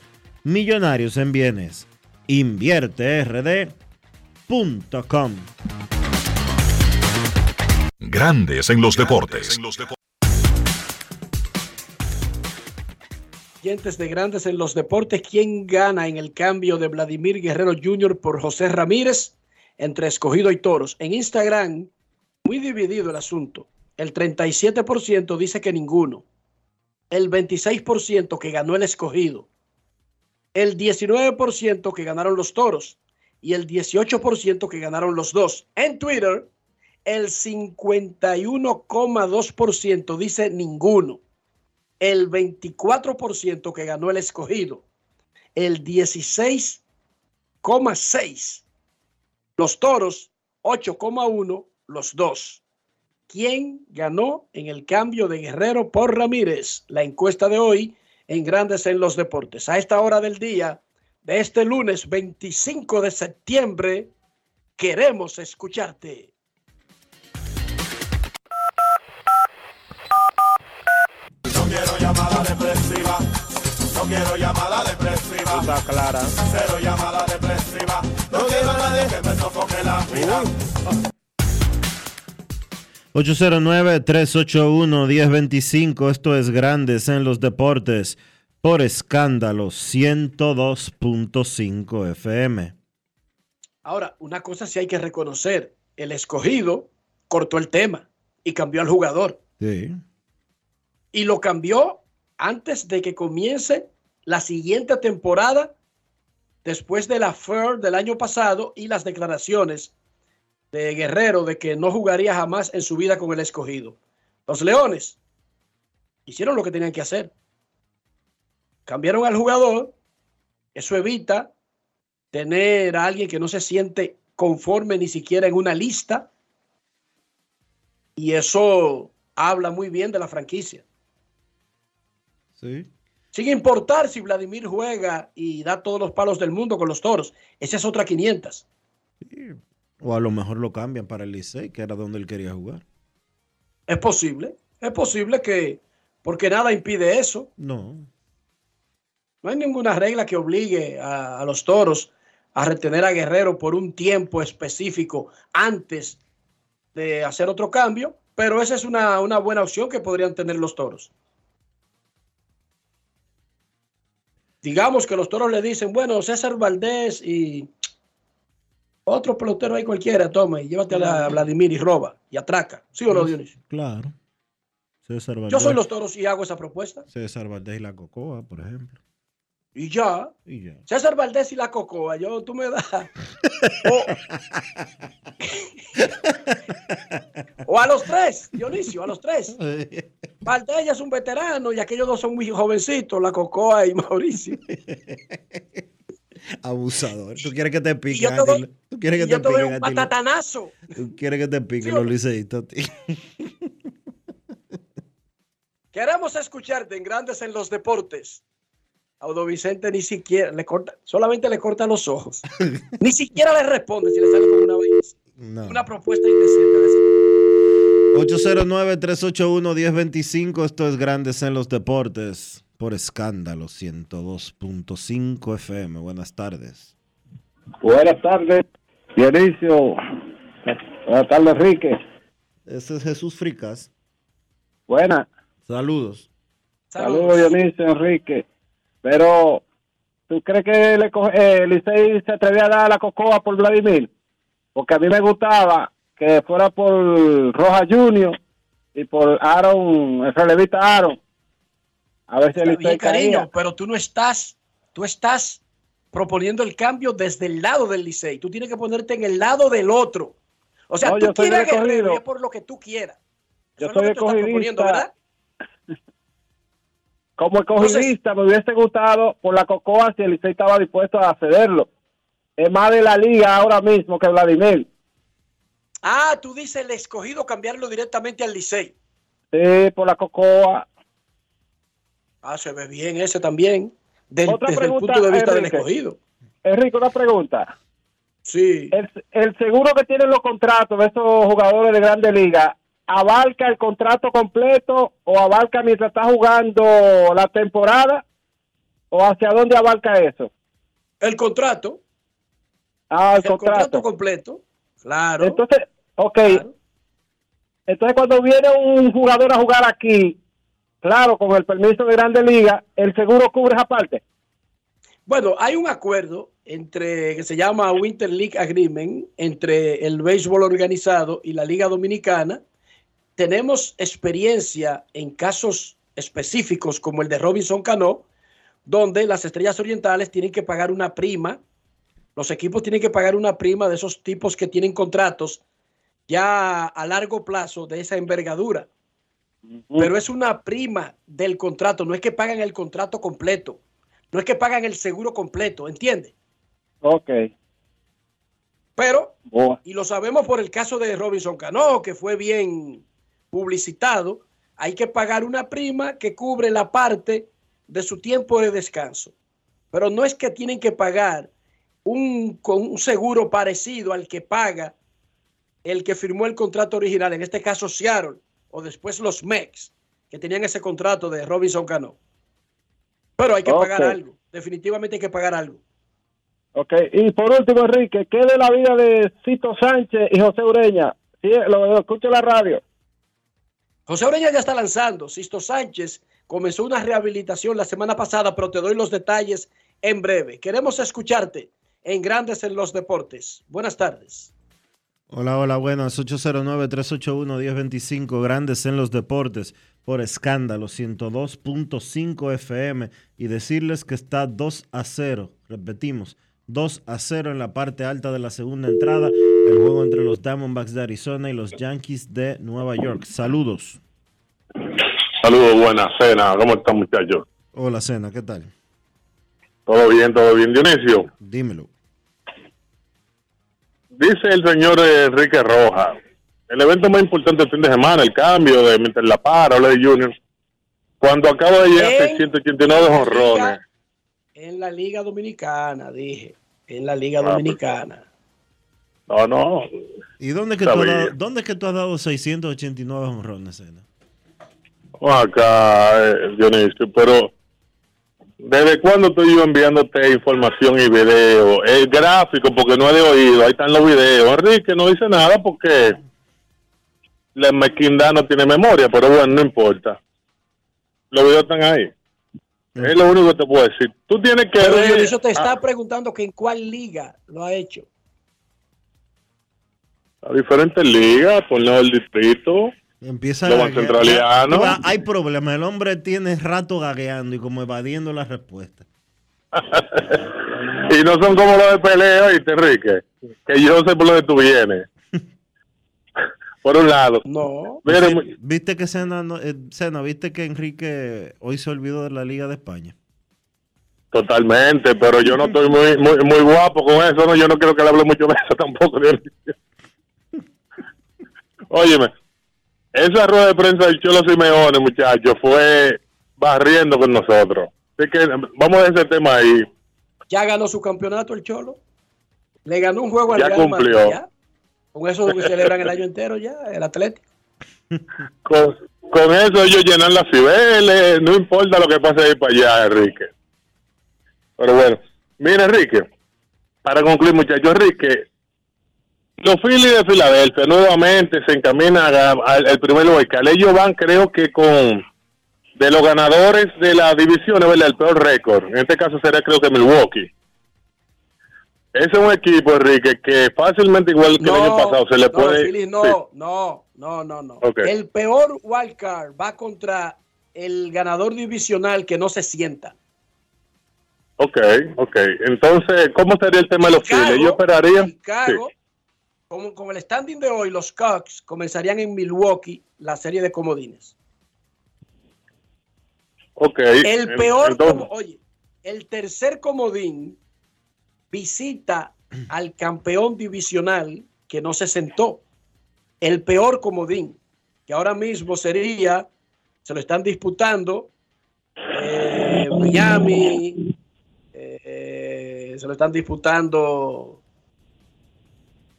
millonarios en bienes. InvierteRD.com Grandes en los deportes. Oyentes de Grandes en los Deportes, ¿quién gana en el cambio de Vladimir Guerrero Jr. por José Ramírez entre escogido y toros? En Instagram, muy dividido el asunto. El 37% dice que ninguno. El 26% que ganó el escogido. El 19% que ganaron los toros. Y el 18% que ganaron los dos. En Twitter, el 51,2% dice ninguno el 24% que ganó el escogido, el 16,6%. Los toros, 8,1%, los dos. ¿Quién ganó en el cambio de Guerrero por Ramírez? La encuesta de hoy en Grandes en los Deportes. A esta hora del día de este lunes 25 de septiembre, queremos escucharte. No quiero llamada depresiva. No quiero llamada depresiva. Está clara. Cero llamada depresiva. No quiero a nadie que me sofoque la vida. 809-381-1025. Esto es Grandes en los Deportes por escándalo 102.5 FM. Ahora, una cosa sí hay que reconocer. El escogido cortó el tema y cambió al jugador. Sí. Y lo cambió antes de que comience la siguiente temporada, después de la FAIR del año pasado y las declaraciones de Guerrero de que no jugaría jamás en su vida con el escogido. Los Leones hicieron lo que tenían que hacer. Cambiaron al jugador. Eso evita tener a alguien que no se siente conforme ni siquiera en una lista. Y eso habla muy bien de la franquicia. Sí. Sin importar si Vladimir juega y da todos los palos del mundo con los toros. Esa es otra 500. O a lo mejor lo cambian para el Licey, que era donde él quería jugar. Es posible. Es posible que, porque nada impide eso. No. No hay ninguna regla que obligue a, a los toros a retener a Guerrero por un tiempo específico antes de hacer otro cambio, pero esa es una, una buena opción que podrían tener los toros. Digamos que los toros le dicen, bueno, César Valdés y otro pelotero ahí cualquiera, toma y llévate a la- a Vladimir y roba y atraca. ¿Sí o no, Dionisio? Claro. César Valdés. Yo soy los toros y hago esa propuesta. César Valdés y la Cocoa, por ejemplo. Y ya. Y ya. César Valdés y la Cocoa, yo, tú me das. O, [LAUGHS] o a los tres, Dionisio, a los tres. [LAUGHS] Valdés ya es un veterano y aquellos dos son muy jovencitos, la Cocoa y Mauricio. [LAUGHS] Abusador. ¿Tú quieres que te piquen yo te doy? ¿Tú quieres que yo te te doy piquen un patatanazo. ¿Tú quieres que te piquen ¿Sí los liceístas? [LAUGHS] Queremos escucharte en Grandes en los Deportes. Audo Vicente ni siquiera le corta, solamente le corta los ojos. [LAUGHS] ni siquiera le responde si le sale con una, No. una propuesta indecente. 809-381-1025. Esto es Grandes en los Deportes por escándalo 102.5 FM. Buenas tardes. Buenas tardes, Dionisio. Buenas tardes, Enrique. Ese es Jesús Fricas. Buenas. Saludos. Saludos, Dionisio, Enrique. Pero, ¿tú crees que le eh, Licey se atrevía a dar la cocoa por Vladimir? Porque a mí me gustaba que fuera por Roja Junior y por Aaron, el relevista Aaron. A el Está bien, cariño, pero tú no estás, tú estás proponiendo el cambio desde el lado del Licey. Tú tienes que ponerte en el lado del otro. O sea, No, tú yo quieres es por lo que tú quieras. Yo Eso es lo soy que tú estás proponiendo. ¿verdad? [LAUGHS] como escogidista me hubiese gustado por la Cocoa si el Licey estaba dispuesto a cederlo. Es más de la liga ahora mismo que Vladimir. Ah, tú dices el escogido cambiarlo directamente al Licey. Sí, por la Cocoa. Ah, se ve bien ese también. Del, Otra desde pregunta, el punto de vista del Enrique. escogido. Enrique, una pregunta. Sí. El, el seguro que tienen los contratos de esos jugadores de Grande Liga, ¿abarca el contrato completo o abarca mientras está jugando la temporada? ¿O hacia dónde abarca eso? El contrato. Ah, el, El contrato contrato. completo. Claro. Entonces, ok. Entonces, cuando viene un jugador a jugar aquí, claro, con el permiso de Grande Liga, el seguro cubre esa parte. Bueno, hay un acuerdo entre que se llama Winter League Agreement entre el béisbol organizado y la Liga Dominicana. Tenemos experiencia en casos específicos como el de Robinson Cano, donde las estrellas orientales tienen que pagar una prima. Los equipos tienen que pagar una prima de esos tipos que tienen contratos ya a largo plazo de esa envergadura. Pero es una prima del contrato, no es que pagan el contrato completo, no es que pagan el seguro completo, ¿entiende? Ok. Pero, y lo sabemos por el caso de Robinson Cano, que fue bien publicitado, hay que pagar una prima que cubre la parte de su tiempo de descanso. Pero no es que tienen que pagar un, con un seguro parecido al que paga el que firmó el contrato original, en este caso Seattle, o después los Mex, que tenían ese contrato de Robinson Cano. Pero hay que pagar algo, definitivamente hay que pagar algo. Ok. Y por último, Enrique, ¿qué de la vida de Cito Sánchez y José Ureña? Sí, lo, lo escucho en la radio. José Ureña ya está lanzando. Sisto Sánchez comenzó una rehabilitación la semana pasada, pero te doy los detalles en breve. Queremos escucharte en Grandes en los Deportes. Buenas tardes. Hola, hola, buenas. 809-381-1025, grandes en los deportes, por escándalo 102.5 FM. Y decirles que está 2 a 0. Repetimos, 2 a 0 en la parte alta de la segunda entrada. El juego entre los Diamondbacks de Arizona y los Yankees de Nueva York. Saludos. Saludos, buena cena. ¿Cómo están, muchachos? Hola, Cena, ¿qué tal? ¿Todo bien, todo bien? Dionisio, Dímelo. Dice el señor eh, Enrique Rojas, el evento más importante del fin de semana, el cambio de Mr. La Para, de Junior, cuando acaba de llegar En 689 jonrones. En la Liga Dominicana, dije. En la Liga Ah, pues. Dominicana. No, no. ¿Y dónde es que, tú has dado, dónde es que tú has dado 689 honrones? Acá, eh, Dionisio, pero ¿desde cuándo estoy yo enviándote información y video? El gráfico, porque no he de oído, ahí están los videos. Enrique no dice nada porque la mezquindad no tiene memoria, pero bueno, no importa. Los videos están ahí. Es lo único que te puedo decir. Tú tienes que... Pero ver- Dionisio te Ah, está preguntando que en cuál liga lo ha hecho. a diferentes ligas, torneo del distrito, Empieza Lo centraliano. Hay problema. El hombre tiene rato gagueando y como evadiendo la respuesta. [LAUGHS] y no son como los de pelea, ¿viste, Enrique? Que yo sé por dónde tú vienes. [LAUGHS] por un lado. No. ¿Viste que Sena, no- eh, Sena, viste que Enrique hoy se olvidó de la Liga de España? Totalmente, pero yo no estoy muy, muy, muy guapo con eso, no, yo no creo que le hable mucho de eso [LAUGHS] tampoco. Óyeme, esa rueda de prensa del Cholo Simeone, muchachos, fue barriendo con nosotros. Así que vamos a ese tema ahí. Ya ganó su campeonato el Cholo. Le ganó un juego al Ya Real Madrid, cumplió. ya. Con eso que celebran el año entero ya, el Atlético. [LAUGHS] Con, con eso ellos llenan las cibeles, no importa lo que pase ahí para allá, Enrique. Pero bueno, mira, Enrique, para concluir, muchachos, Enrique, los Phillies de Filadelfia nuevamente se encaminan al primer local. Ellos van, creo que con de los ganadores de la división, ¿verdad? El peor récord. En este caso sería, creo que Milwaukee. Ese es un equipo, Enrique, que fácilmente, igual que el año pasado, se le no, puede. no, Sí. no, no, no, no. El peor wild card va contra el ganador divisional que no se sienta. Ok, ok. Entonces, ¿cómo sería el tema de los Phillies? Yo esperaría. Chicago, con, con el standing de hoy, los Cubs comenzarían en Milwaukee la serie de comodines. Ok. El peor, como- oye, el tercer comodín visita [CLEARS THROAT] al campeón divisional que no se sentó. El peor comodín, que ahora mismo sería, se lo están disputando eh, Miami, eh, se lo están disputando,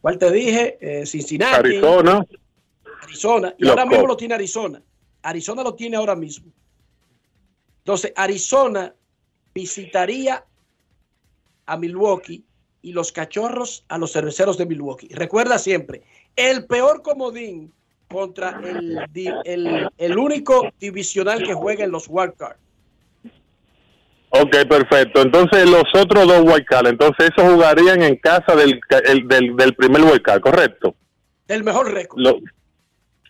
¿cuál te dije? Eh, Cincinnati. Arizona. Arizona. Y ahora mismo lo tiene Arizona. Arizona lo tiene ahora mismo. Entonces, Arizona visitaría a Milwaukee y los cachorros a los cerveceros de Milwaukee. Recuerda siempre, el peor comodín contra el, el único divisional que juega en los wildcards. Ok, perfecto. Entonces los otros dos wildcards, entonces esos jugarían en casa del, el- del, del primer wildcard, ¿correcto? El mejor récord. Lo-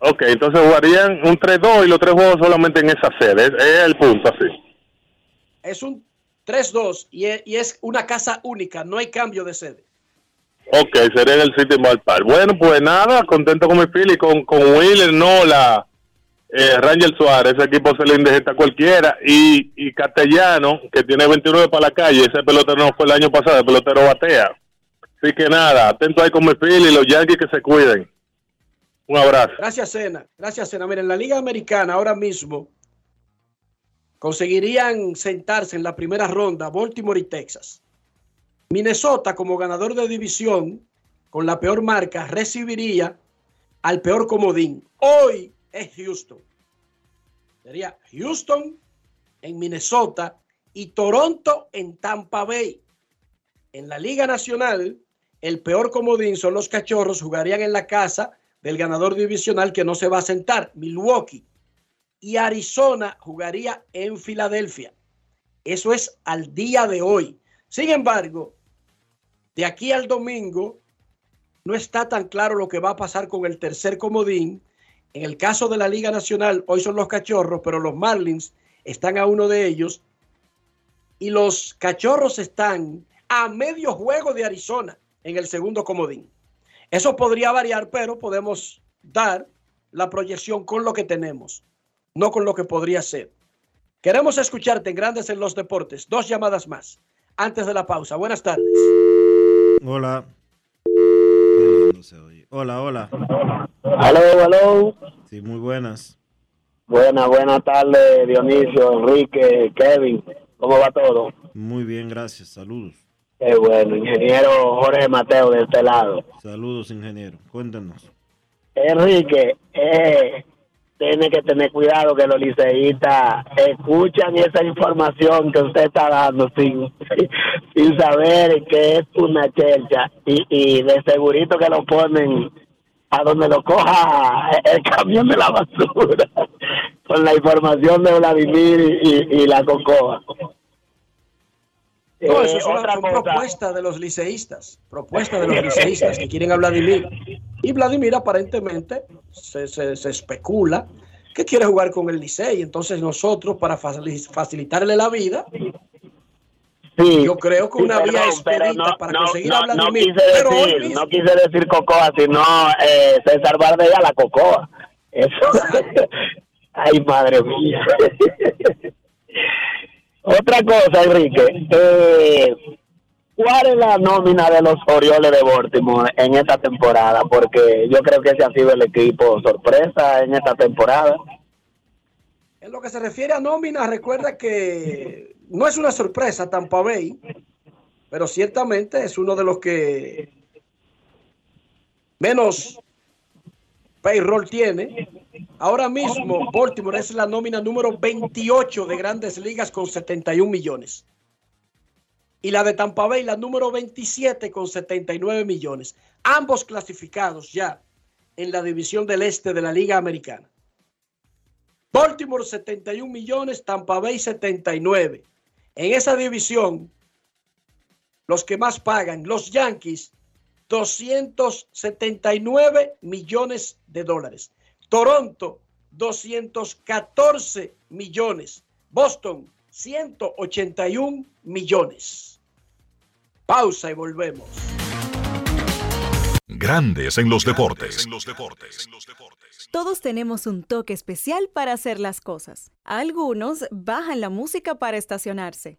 ok, entonces jugarían un 3-2 y los tres juegos solamente en esa sede. Es, es el punto, así. Es un 3-2 y es, y es una casa única, no hay cambio de sede. Ok, sería en el City Ballpark. Bueno, pues nada, contento con mi Philly, con, con Wheeler, Nola, eh, Rangel Suárez, ese equipo se le indejeta cualquiera. Y, y Castellano, que tiene 29 para la calle, ese pelotero no fue el año pasado, el pelotero batea. Así que nada, atento ahí con mi Philly, los Yankees que se cuiden. Un abrazo. Gracias, Sena. Gracias, Sena. Mira, en la Liga Americana ahora mismo conseguirían sentarse en la primera ronda Baltimore y Texas. Minnesota, como ganador de división, con la peor marca, recibiría al peor comodín. Hoy es Houston. Sería Houston en Minnesota y Toronto en Tampa Bay. En la Liga Nacional, el peor comodín son los cachorros, jugarían en la casa del ganador divisional que no se va a sentar, Milwaukee. Y Arizona jugaría en Filadelfia. Eso es al día de hoy. Sin embargo, de aquí al domingo no está tan claro lo que va a pasar con el tercer comodín. En el caso de la Liga Nacional, hoy son los cachorros, pero los Marlins están a uno de ellos. Y los cachorros están a medio juego de Arizona en el segundo comodín. Eso podría variar, pero podemos dar la proyección con lo que tenemos, no con lo que podría ser. Queremos escucharte en Grandes en los Deportes. Dos llamadas más antes de la pausa. Buenas tardes. Hola. No se oye. Hola, hola. Aló, aló. Sí, muy buenas. Buenas, buenas tardes, Dionisio, Enrique, Kevin. ¿Cómo va todo? Muy bien, gracias. Saludos. Qué bueno, ingeniero Jorge Mateo de este lado. Saludos, ingeniero. Cuéntanos. Enrique, eh, tiene que tener cuidado que los liceístas escuchan esa información que usted está dando sin, [LAUGHS] sin saber que es una chelcha y, y de segurito que lo ponen a donde lo coja [LAUGHS] el camión de la basura [LAUGHS] con la información de Vladimir y, y- y la cocoa. No, Eh, eso es una otra son propuesta de los liceístas, propuesta de los [LAUGHS] liceístas que quieren a Vladimir. Y Vladimir aparentemente se, se- se especula que quiere jugar con el Licey. Entonces nosotros, para facili- facilitarle la vida, yo creo que Sí, una vía perdón, no- para no- conseguir no- a no Vladimir. quise pero decir, mismo- no quise decir Cocoa, sino eh, César Bardella la Cocoa. Eso. [LAUGHS] Ay, madre mía. [LAUGHS] Otra cosa, Enrique. Eh, ¿Cuál es la nómina de los Orioles de Baltimore en esta temporada? Porque yo creo que ese ha sido el equipo sorpresa en esta temporada. En lo que se refiere a nómina, recuerda que no es una sorpresa Tampa Bay, pero ciertamente es uno de los que menos payroll tiene. Ahora mismo, Baltimore es la nómina número 28 de grandes ligas con 71 millones. Y la de Tampa Bay, la número 27 con 79 millones. Ambos clasificados ya en la división del este de la Liga Americana. Baltimore 71 millones, Tampa Bay 79. En esa división, los que más pagan, los Yankees, 279 millones de dólares. Toronto, 214 millones. Boston, 181 millones. Pausa y volvemos. Grandes en los deportes. Todos tenemos un toque especial para hacer las cosas. Algunos bajan la música para estacionarse.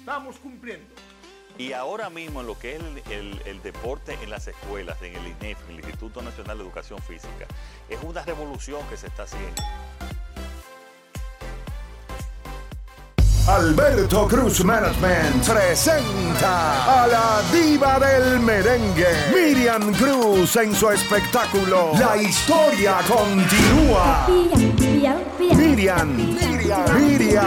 estamos cumpliendo. Y ahora mismo en lo que es el, el- el deporte en las escuelas, en el INEF, en el Instituto Nacional de Educación Física, es una revolución que se está haciendo. Alberto Cruz Management presenta a la diva del merengue, Miriam Cruz en su espectáculo La historia continúa. Miriam, Miriam, Miriam, Miriam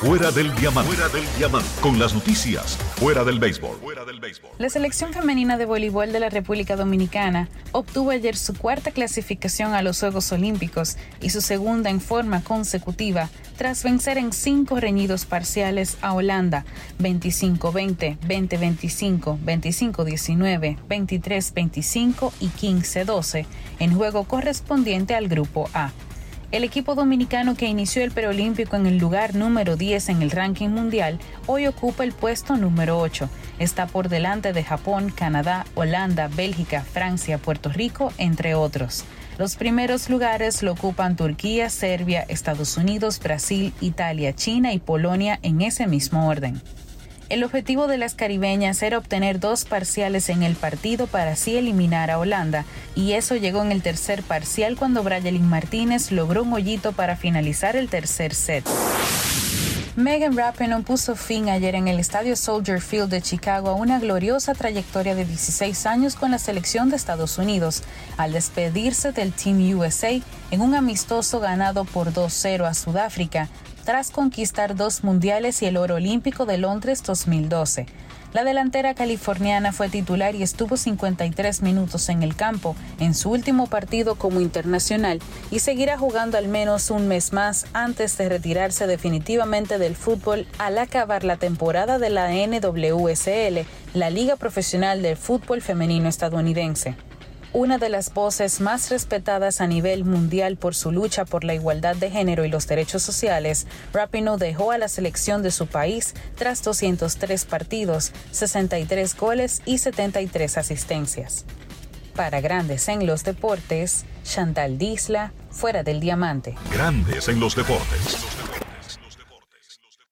Fuera del diamante. Fuera del diamante. Con las noticias. Fuera del béisbol. La selección femenina de voleibol de la República Dominicana obtuvo ayer su cuarta clasificación a los Juegos Olímpicos y su segunda en forma consecutiva tras vencer en cinco reñidos parciales a Holanda 25-20, 20-25, 25-19, 23-25 y 15-12 en juego correspondiente al Grupo A. El equipo dominicano que inició el preolímpico en el lugar número 10 en el ranking mundial hoy ocupa el puesto número 8. Está por delante de Japón, Canadá, Holanda, Bélgica, Francia, Puerto Rico, entre otros. Los primeros lugares lo ocupan Turquía, Serbia, Estados Unidos, Brasil, Italia, China y Polonia en ese mismo orden. El objetivo de las caribeñas era obtener dos parciales en el partido para así eliminar a Holanda, y eso llegó en el tercer parcial cuando Brayelin Martínez logró un hoyito para finalizar el tercer set. Megan Rapinoe puso fin ayer en el estadio Soldier Field de Chicago a una gloriosa trayectoria de 16 años con la selección de Estados Unidos, al despedirse del Team USA en un amistoso ganado por 2-0 a Sudáfrica, tras conquistar dos mundiales y el oro olímpico de Londres 2012. La delantera californiana fue titular y estuvo 53 minutos en el campo en su último partido como internacional y seguirá jugando al menos un mes más antes de retirarse definitivamente del fútbol al acabar la temporada de la NWSL, la Liga Profesional del Fútbol Femenino Estadounidense una de las voces más respetadas a nivel mundial por su lucha por la igualdad de género y los derechos sociales, Rapinoe dejó a la selección de su país tras 203 partidos, 63 goles y 73 asistencias. Para Grandes en los Deportes, Chantal Disla, fuera del diamante. Grandes en los deportes.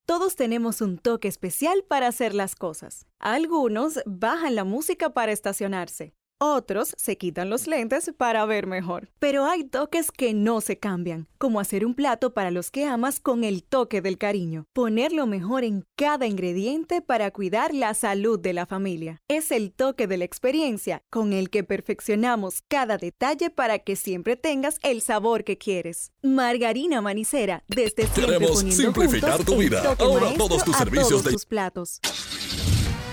Todos tenemos un toque especial para hacer las cosas. Algunos bajan la música para estacionarse. Otros se quitan los lentes para ver mejor. Pero hay toques que no se cambian, como hacer un plato para los que amas con el toque del cariño. Poner lo mejor en cada ingrediente para cuidar la salud de la familia. Es el toque de la experiencia con el que perfeccionamos cada detalle para que siempre tengas el sabor que quieres. Margarina Manicera, desde siempre Queremos poniendo simplificar tu vida. Ahora todos tus a servicios todos de- tus platos.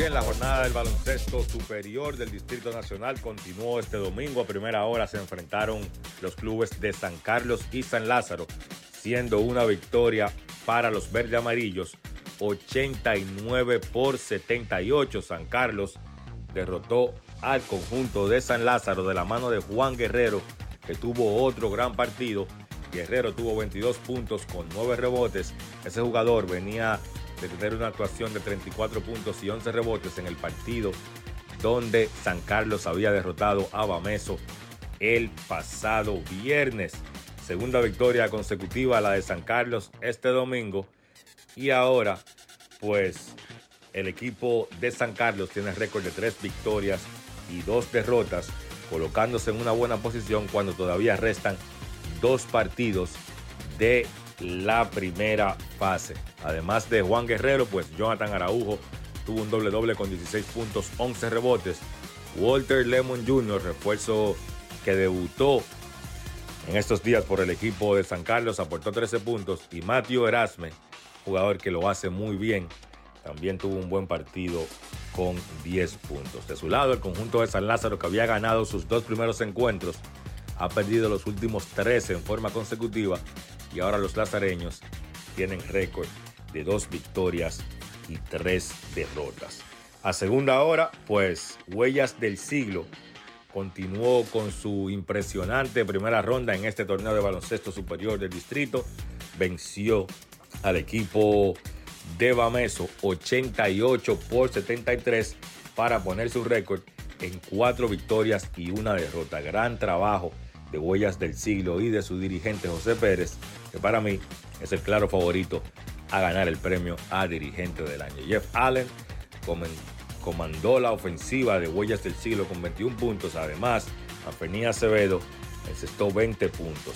Bien, la jornada del baloncesto superior del Distrito Nacional continuó este domingo. A primera hora se enfrentaron los clubes de San Carlos y San Lázaro, siendo una victoria para los verde amarillos, 89 por 78. San Carlos derrotó al conjunto de San Lázaro de la mano de Juan Guerrero, que tuvo otro gran partido. Guerrero tuvo 22 puntos con 9 rebotes. Ese jugador venía de tener una actuación de 34 puntos y 11 rebotes en el partido donde San Carlos había derrotado a Bameso el pasado viernes. Segunda victoria consecutiva la de San Carlos este domingo. Y ahora, pues, el equipo de San Carlos tiene récord de tres victorias y dos derrotas, colocándose en una buena posición cuando todavía restan dos partidos de la primera fase. Además de Juan Guerrero, pues Jonathan Araujo tuvo un doble doble con 16 puntos, 11 rebotes. Walter Lemon Jr., refuerzo que debutó en estos días por el equipo de San Carlos, aportó 13 puntos. Y Matthew Erasme, jugador que lo hace muy bien, también tuvo un buen partido con 10 puntos. De su lado, el conjunto de San Lázaro, que había ganado sus dos primeros encuentros, ha perdido los últimos 13 en forma consecutiva y ahora los lazareños tienen récord de dos victorias y tres derrotas. A segunda hora, pues Huellas del Siglo continuó con su impresionante primera ronda en este torneo de baloncesto superior del distrito. Venció al equipo de Bameso 88 por 73 para poner su récord en cuatro victorias y una derrota. Gran trabajo de Huellas del Siglo y de su dirigente José Pérez, que para mí es el claro favorito a ganar el premio a dirigente del año. Jeff Allen comandó la ofensiva de Huellas del Siglo con 21 puntos. Además, Anfernía Acevedo encestó 20 puntos.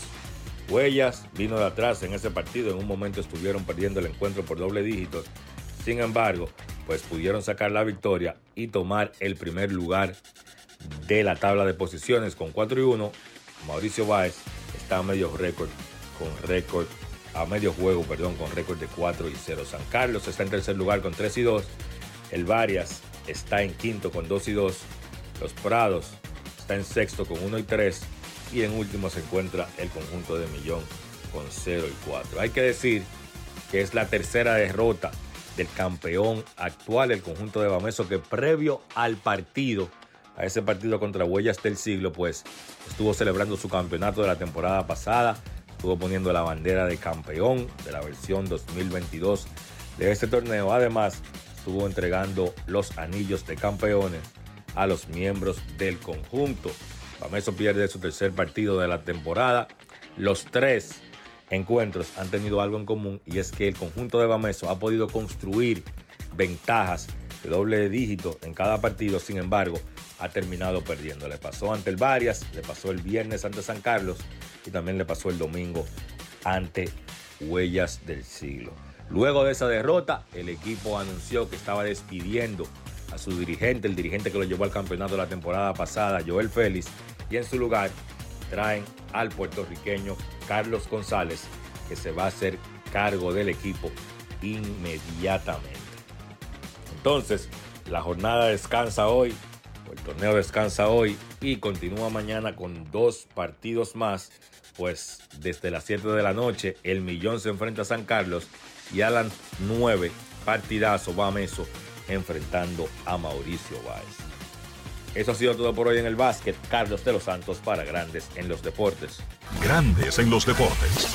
Huellas vino de atrás en ese partido. En un momento estuvieron perdiendo el encuentro por doble dígito. Sin embargo, pues pudieron sacar la victoria y tomar el primer lugar de la tabla de posiciones con 4 y 1. Mauricio Báez está a medio récord con récord a medio juego, perdón, con récord de 4 y 0. San Carlos está en tercer lugar con 3 y 2. El Varias está en quinto con 2 y 2. Los Prados está en sexto con 1 y 3. Y en último se encuentra el conjunto de Millón con 0 y 4. Hay que decir que es la tercera derrota del campeón actual, el conjunto de Bameso, que previo al partido, a ese partido contra Huellas del Siglo, pues estuvo celebrando su campeonato de la temporada pasada, estuvo poniendo la bandera de campeón de la versión 2022 de este torneo. Además, estuvo entregando los anillos de campeones a los miembros del conjunto. Bameso pierde su tercer partido de la temporada. Los tres encuentros han tenido algo en común y es que el conjunto de Bameso ha podido construir ventajas de doble dígito en cada partido, sin embargo, ha terminado perdiendo. Le pasó ante el Varias, le pasó el viernes ante San Carlos y también le pasó el domingo ante Huellas del Siglo. Luego de esa derrota, el equipo anunció que estaba despidiendo a su dirigente, el dirigente que lo llevó al campeonato la temporada pasada, Joel Félix, y en su lugar traen al puertorriqueño Carlos González, que se va a hacer cargo del equipo inmediatamente. Entonces, la jornada descansa hoy, el torneo descansa hoy y continúa mañana con dos partidos más. Pues desde las 7 de la noche, el Millón se enfrenta a San Carlos y a las 9, partidazo, va Meso enfrentando a Mauricio Báez. Eso ha sido todo por hoy en el básquet. Carlos de los Santos para Grandes en los Deportes. Grandes en los deportes.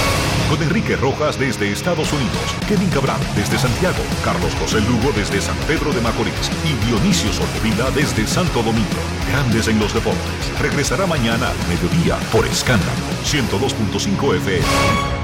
Con Enrique Rojas desde Estados Unidos, Kevin Cabral desde Santiago, Carlos José Lugo desde San Pedro de Macorís y Dionisio Solterida desde Santo Domingo. Grandes en los deportes. Regresará mañana al mediodía por Escándalo 102.5 FM.